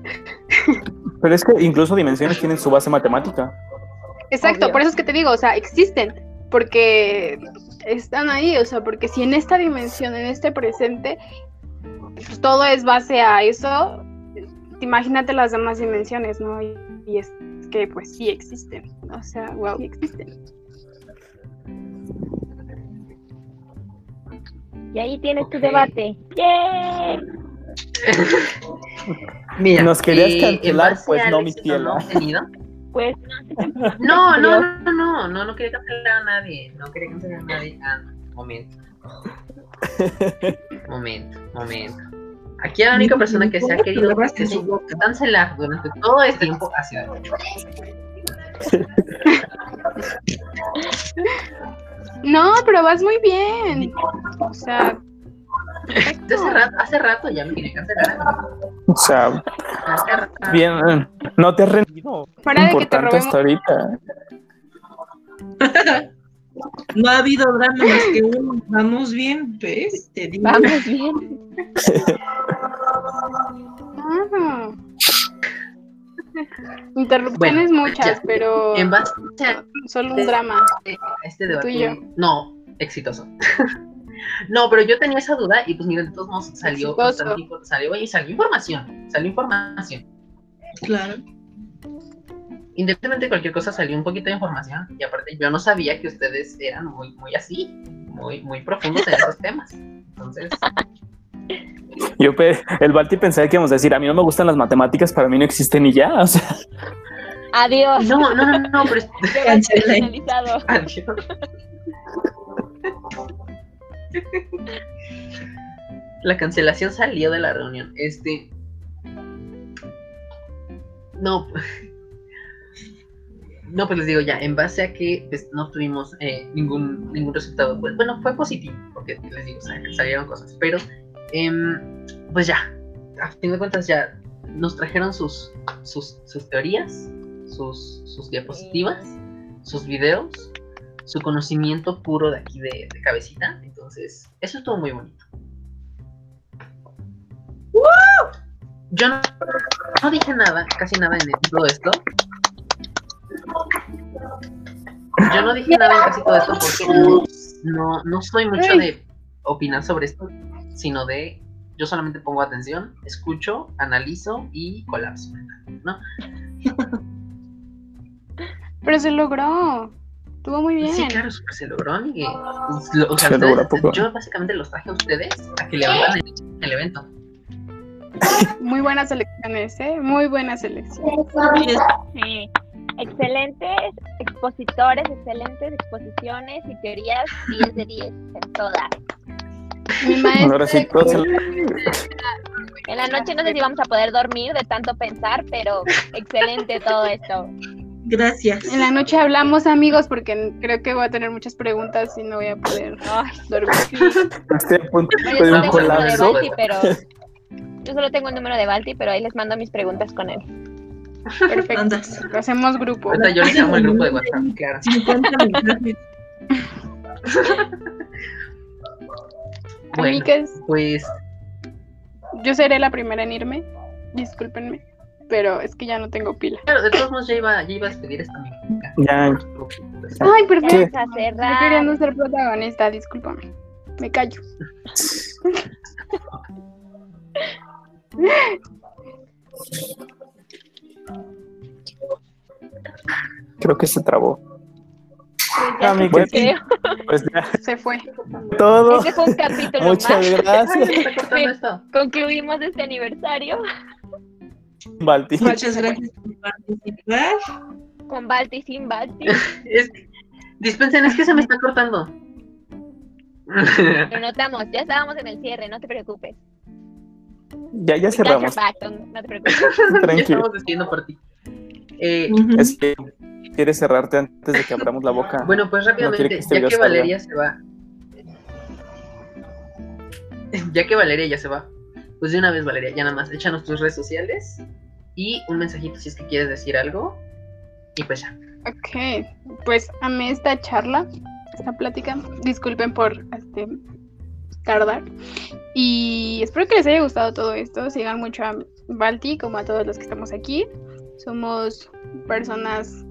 Pero es que incluso dimensiones tienen su base matemática. Exacto, Obvio. por eso es que te digo, o sea, existen, porque están ahí, o sea, porque si en esta dimensión, en este presente, pues, todo es base a eso, imagínate las demás dimensiones, ¿no? Y, y es que pues sí existen, o sea, wow, sí existen. Y ahí tienes tu debate. ¡Yay! [LAUGHS] Mira, Nos querías eh, cancelar, pues, al no, mi cielo. Pues No, [LAUGHS] no, no, no, no, no, no quería cancelar a nadie. No quería cancelar a nadie. Ah, momento. Momento, momento. Aquí la única persona que se ha querido cancelar durante todo este tiempo ha sido. No, pero vas muy bien, o sea, hace rato, hace rato ya me quería cancelar. O sea, bien, eh, no te has rendido. fuera de que te Importante hasta ahorita. [LAUGHS] No ha habido drama más que uno. Vamos bien, ¿ves? Te digo. vamos bien. [LAUGHS] Ah. Interrupciones Bueno, muchas, ya. pero En base a solo un drama. a este debate. Tú y yo. No, exitoso. [LAUGHS] no, pero yo tenía esa duda y pues mira, de todos modos salió, salió, y salió información. Salió información. Claro. Independientemente de cualquier cosa, salió un poquito de información. Y aparte, yo no sabía que ustedes eran muy, muy así, muy, muy profundos en esos temas. Entonces, Yo, el Balti pensaba que íbamos a decir, a mí no me gustan las matemáticas, para mí no existen y ya. O sea, Adiós. no, no, no, no, pero. [LAUGHS] [LAUGHS] Adiós. La cancelación salió de la reunión. Este. No. No, pues les digo ya, en base a que pues, no tuvimos eh, ningún, ningún resultado. Pues, bueno, fue positivo, porque les digo, sal- salieron cosas. Pero, em, pues ya, a fin de cuentas ya nos trajeron sus, sus, teorías, sus, sus diapositivas, sus videos, su conocimiento puro de aquí de, de cabecita. Entonces, eso estuvo muy bonito. Yo no, dije nada, casi nada en todo esto. Yo no dije nada en casi todo esto porque no, no soy mucho de opinar sobre esto, sino de yo solamente pongo atención, escucho, analizo y colapso. ¿no? Pero se logró. Estuvo muy bien. Sí, claro, se logró. Miguel. Lo- o sea, Se logró poco. yo básicamente los traje a ustedes a que levantan el, el evento. Muy buenas elecciones, ¿eh? Muy buenas elecciones. Sí. Excelentes expositores, excelentes exposiciones y teorías 10 de 10 en todas. Mi [LAUGHS] maestra sí, En la noche no sé si vamos a poder dormir de tanto pensar, pero excelente todo esto. Gracias. En la noche hablamos, amigos, porque creo que voy a tener muchas preguntas y no voy a poder Ay, dormir. Estoy a punto no, yo de solo un tengo el número de colapso. Balti, pero yo solo tengo el número de Balti, pero ahí les mando mis preguntas con él. Perfecto. Andas. Hacemos grupo. Yo les llamo el grupo de WhatsApp, claro. [LAUGHS] 50 mensajes. Bueno, Amigas, pues yo seré la primera en irme. Discúlpenme. Pero es que ya no tengo pila. claro, de todos modos ya iba, ya iba a despedir esta amiga. Ya, Ay, perfecto. A Yo queriendo ser protagonista, discúlpame. Me callo. creo que se trabó. Pues ya, Amigos, creo. Pues ya, [LAUGHS] Se fue. todo. Este fue un capítulo Muchas más. Gracias. [LAUGHS] Concluimos este aniversario Balti. Muchas gracias por participar. con Balti sin Balti. [LAUGHS] Es dispensen, es que se me está cortando. Lo notamos, ya estábamos en el cierre, no te preocupes. Ya, ya cerramos. back, no te preocupes. ya Tranquilo. estamos despidiendo por ti. Eh, Ujú. Es que quieres cerrarte antes de que abramos la boca. [LAUGHS] Bueno, pues rápidamente, que este ya que salga. Valeria se va. Ya que Valeria ya se va, pues de una vez, Valeria, ya nada más, échanos tus redes sociales y un mensajito si es que quieres decir algo. Y pues ya. Ok, pues amé esta charla, esta plática. Disculpen por este, tardar. Y espero que les haya gustado todo esto. Sigan mucho a Balti como a todos los que estamos aquí. Somos personas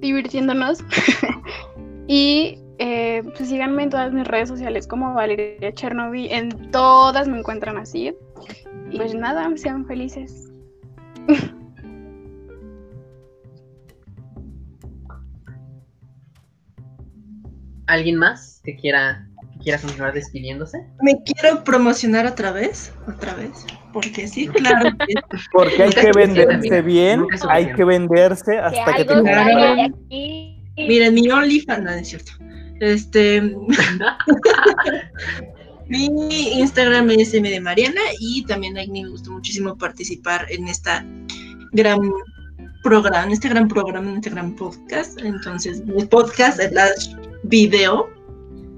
divirtiéndonos. [LAUGHS] y eh, pues síganme en todas mis redes sociales como Valeria Chernobyl. En todas me encuentran así. Pues nada, sean felices. [LAUGHS] ¿Alguien más que quiera, que quiera continuar despidiéndose? Me quiero promocionar otra vez, otra vez, porque sí, claro. que- [LAUGHS] Porque hay que venderse bien, hay que venderse Que hasta que te algo Claro. Miren, mi OnlyFans, no, no es cierto. Este, [LAUGHS] mi Instagram es M de Mariana y también a mí me gustó muchísimo participar en esta gran programa, en este gran programa, en este gran podcast. Entonces, el podcast, el video.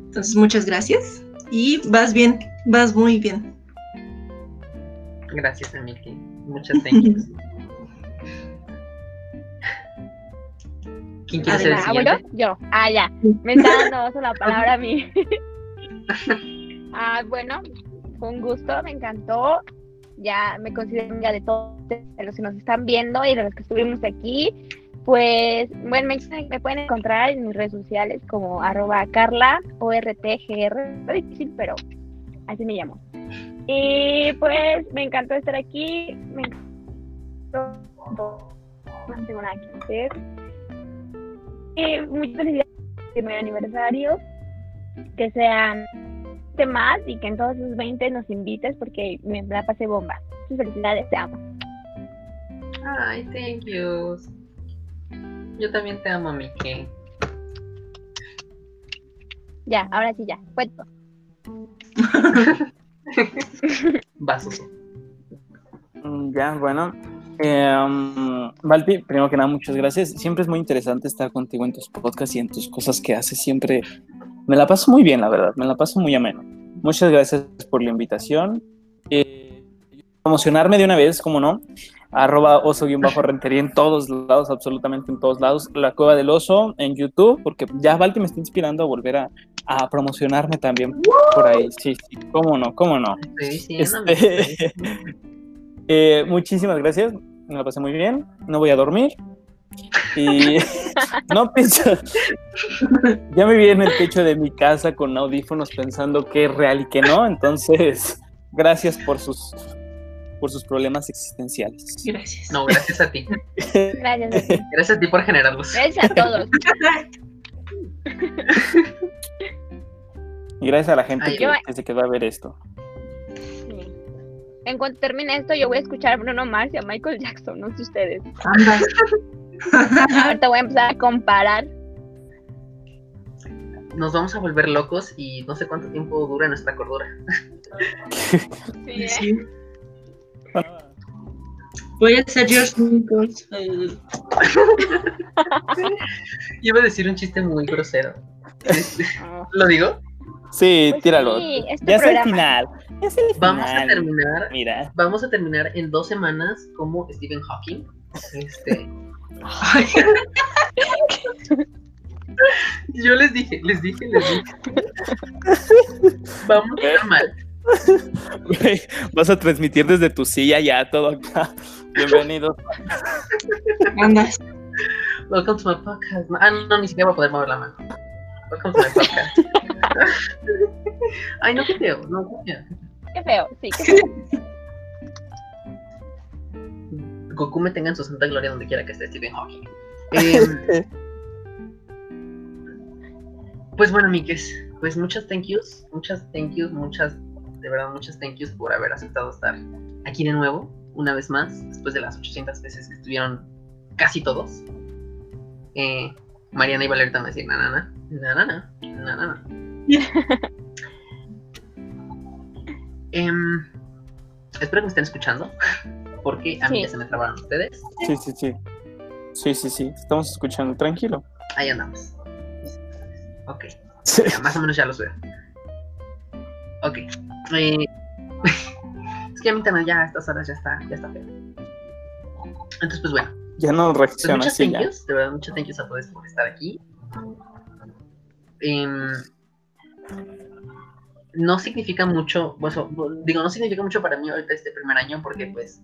Entonces, muchas gracias. Y vas bien, vas muy bien. Gracias, Emily. Muchas yous. [LAUGHS] ¿Quién quiere ser el Ah, bueno, siguiente? yo. Ah, ya. Me está dando la palabra a mí. [LAUGHS] ah, bueno, fue un gusto, me encantó. Ya me considero amiga de todos de los que nos están viendo y de los que estuvimos aquí. Pues, bueno, me, me pueden encontrar en mis redes sociales como arroba carla o rtgr. Difícil, pero así me llamo. Y pues me encantó estar aquí. Me encantó. No tengo nada que muchas felicidades por primer aniversario. Que sean 20 más y que en todos esos 20 nos invites porque me la pasé bomba. Muchas felicidades, te amo. Ay, thank yous. Yo también te amo, Miki. Ya, ahora sí, ya. Cuento. [LAUGHS] Vasos. Mm, Ya, bueno. Eh, um, Valpi, primero que nada, muchas gracias. Siempre es muy interesante estar contigo en tus podcasts y en tus cosas que haces. Siempre me la paso muy bien, la verdad. Me la paso muy ameno. Muchas gracias por la invitación. Eh, promocionarme de una vez, como no. Arroba oso-rentería en todos lados, absolutamente en todos lados. La Cueva del Oso en YouTube, porque ya Valti me está inspirando a volver a, a promocionarme también por ahí. Sí, sí, cómo no, cómo no. Diciéndome, Este, diciendo. [LAUGHS] eh, muchísimas gracias, me la pasé muy bien, no voy a dormir. Y [LAUGHS] no pienso, [LAUGHS] ya me vi en el techo de mi casa con audífonos pensando qué es real y qué no, entonces gracias por sus, por sus problemas existenciales. Gracias. No, gracias a ti. [LAUGHS] Gracias a ti. Gracias a ti por generarlos. Gracias a todos. Y gracias a la gente Ay, que, yo- que se quedó a ver esto. Sí. En cuanto termine esto, yo voy a escuchar a Bruno Mars y a Michael Jackson, no sé ustedes. Anda. [LAUGHS] Ahorita voy a empezar a comparar. Nos vamos a volver locos y no sé cuánto tiempo dura nuestra cordura. [LAUGHS] Sí, Sí. Voy a ser George Nichols. Iba a decir un chiste muy grosero. Este. [LAUGHS] ¿Lo digo? Sí, Pues tíralo. sí, es tu ya es el final. ya es el Vamos a terminar. Mira. Vamos a terminar en dos semanas como Stephen Hawking. Este, [LAUGHS] [LAUGHS] yo les dije, les dije, les dije. Vamos a estar mal. Güey, vas a transmitir desde tu silla ya todo acá. Bienvenidos. Andas. Welcome to my podcast. Ah, no, ni siquiera voy a poder mover la mano. Welcome to my podcast. Ay, no, qué feo, no, qué feo. Qué feo, sí, qué feo. Goku me tenga en su santa gloria donde quiera que esté Stephen Hawking. [LAUGHS] Eh, pues bueno, Mikes, pues muchas thank yous, muchas thank yous, muchas, de verdad, muchas thank yous por haber aceptado estar aquí de nuevo, una vez más, después de las 800 veces que estuvieron casi todos. Eh, Mariana y Valeria a decir nanana, nanana, nanana. [LAUGHS] Em, espero que me estén escuchando, porque a mí Sí. ya se me trabaron ustedes. Sí, sí, sí. Sí, sí, sí. Estamos escuchando. Tranquilo. Ahí andamos. Ok, Sí. ya, más o menos ya los veo. Ok. Eh, [LAUGHS] es que mi internet ya a estas horas ya está, ya está feo. Entonces, pues bueno. Ya no Pues reacciona muchas así thank yous, de verdad, muchas thank yous a todos por estar aquí. Em, no significa mucho, bueno, digo, no significa mucho para mí ahorita este primer año porque pues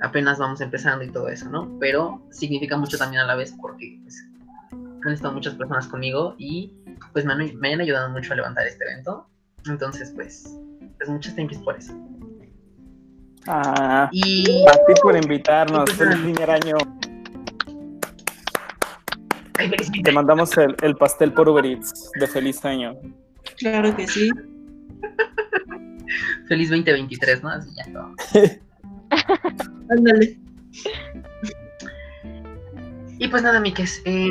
apenas vamos empezando y todo eso, ¿no? Pero significa mucho también a la vez porque pues, han estado muchas personas conmigo y pues me han, me han ayudado mucho a levantar este evento. Entonces, pues, pues muchas thank yous por eso. Ah, Y... a ti por invitarnos. Pues, Feliz primer año. Ay, feliz Te mandamos el, el pastel por Uber Eats de feliz año. Claro que sí. [LAUGHS] Feliz 2023, ¿no? Así ya todo. [LAUGHS] Ándale. Y pues nada, Mikes. eh,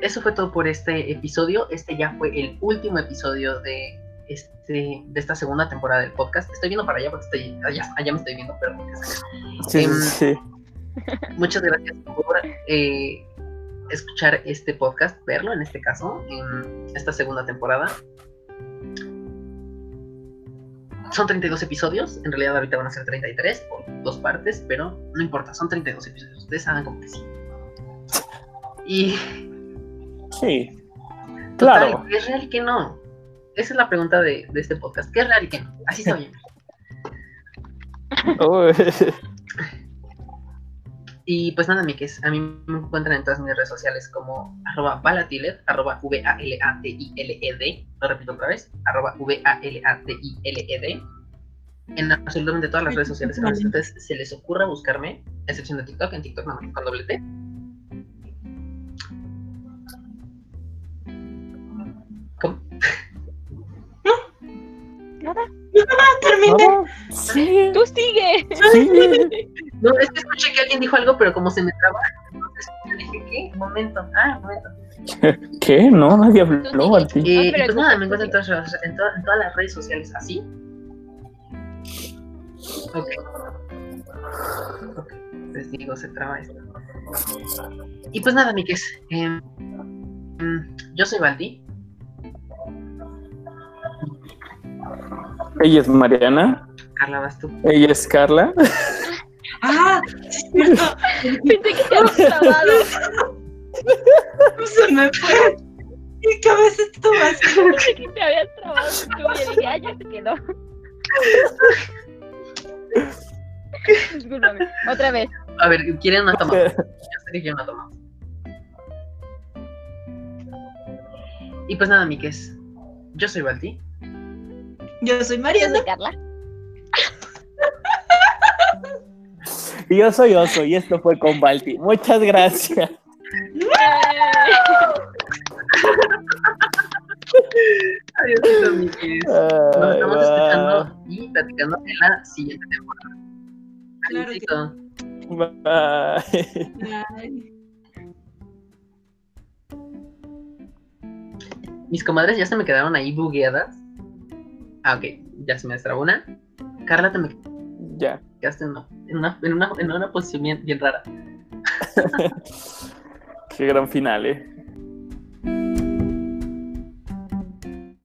eso fue todo por este episodio. Este ya fue el último episodio de este de esta segunda temporada del podcast. Estoy viendo para allá porque estoy allá, allá me estoy viendo, pero Sí, Em, sí, muchas gracias por eh, escuchar este podcast, verlo en este caso, en esta segunda temporada. Son 32 episodios, en realidad ahorita van a ser 33 por dos partes, pero no importa, son 32 episodios, ustedes saben como que sí. Y Sí. Total, Claro. ¿qué es real y qué no? Esa es la pregunta de, de este podcast. ¿Qué es real y qué no? Así se oye. Uy. Y pues nada, Mikes, a mí me encuentran en todas mis redes sociales como arroba arroba V-A-L-A-T-I-L-E-D, lo repito otra vez, arroba V-A-L-A-T-I-L-E-D. En absolutamente todas las redes sociales a a ustedes se les ocurra buscarme, a excepción de TikTok, en TikTok más con doble T. Nada. Terminé. No, Sí. Tú sigue. Sí. No, es que escuché que alguien dijo algo, pero como se me traba, entonces yo dije, ¿qué? Un momento, ah, un momento. [LAUGHS] ¿Qué? No, nadie habló, Tú Balti. Eh, No, pues nada, me tú encuentran en todas, las- en, todas- en todas las redes sociales así. Ok. Ok, Les digo, se traba esto. Y pues nada, Mikes. em, em, yo soy Baldi. Ella es Mariana. Carla, vas tú. Ella es Carla. Ah. Pensé que te habías trabado. Se me fue. Mi cabeza estaba así. Pensé que te habías trabado. Tú y dije, ah, ya se quedó. Discúlpame. Otra vez. A ver, ¿quieren una toma? Yo sé que quieren una toma. Y pues nada, Miques. Yo soy Balti. Yo soy Yo Mariana. soy Carla. Y yo soy Oso y esto fue con Balti. Muchas gracias. Adiós, Miques. Nos estamos escuchando y platicando en la siguiente temporada. Claro que Adiósito. Bye. Ay. Mis comadres ya se me quedaron ahí bugueadas. Ah, ok. Ya se me destrabó una. Carla, te me Ya. quedaste en una, en una, en una, en una posición bien, bien rara. [LAUGHS] Qué gran final, eh.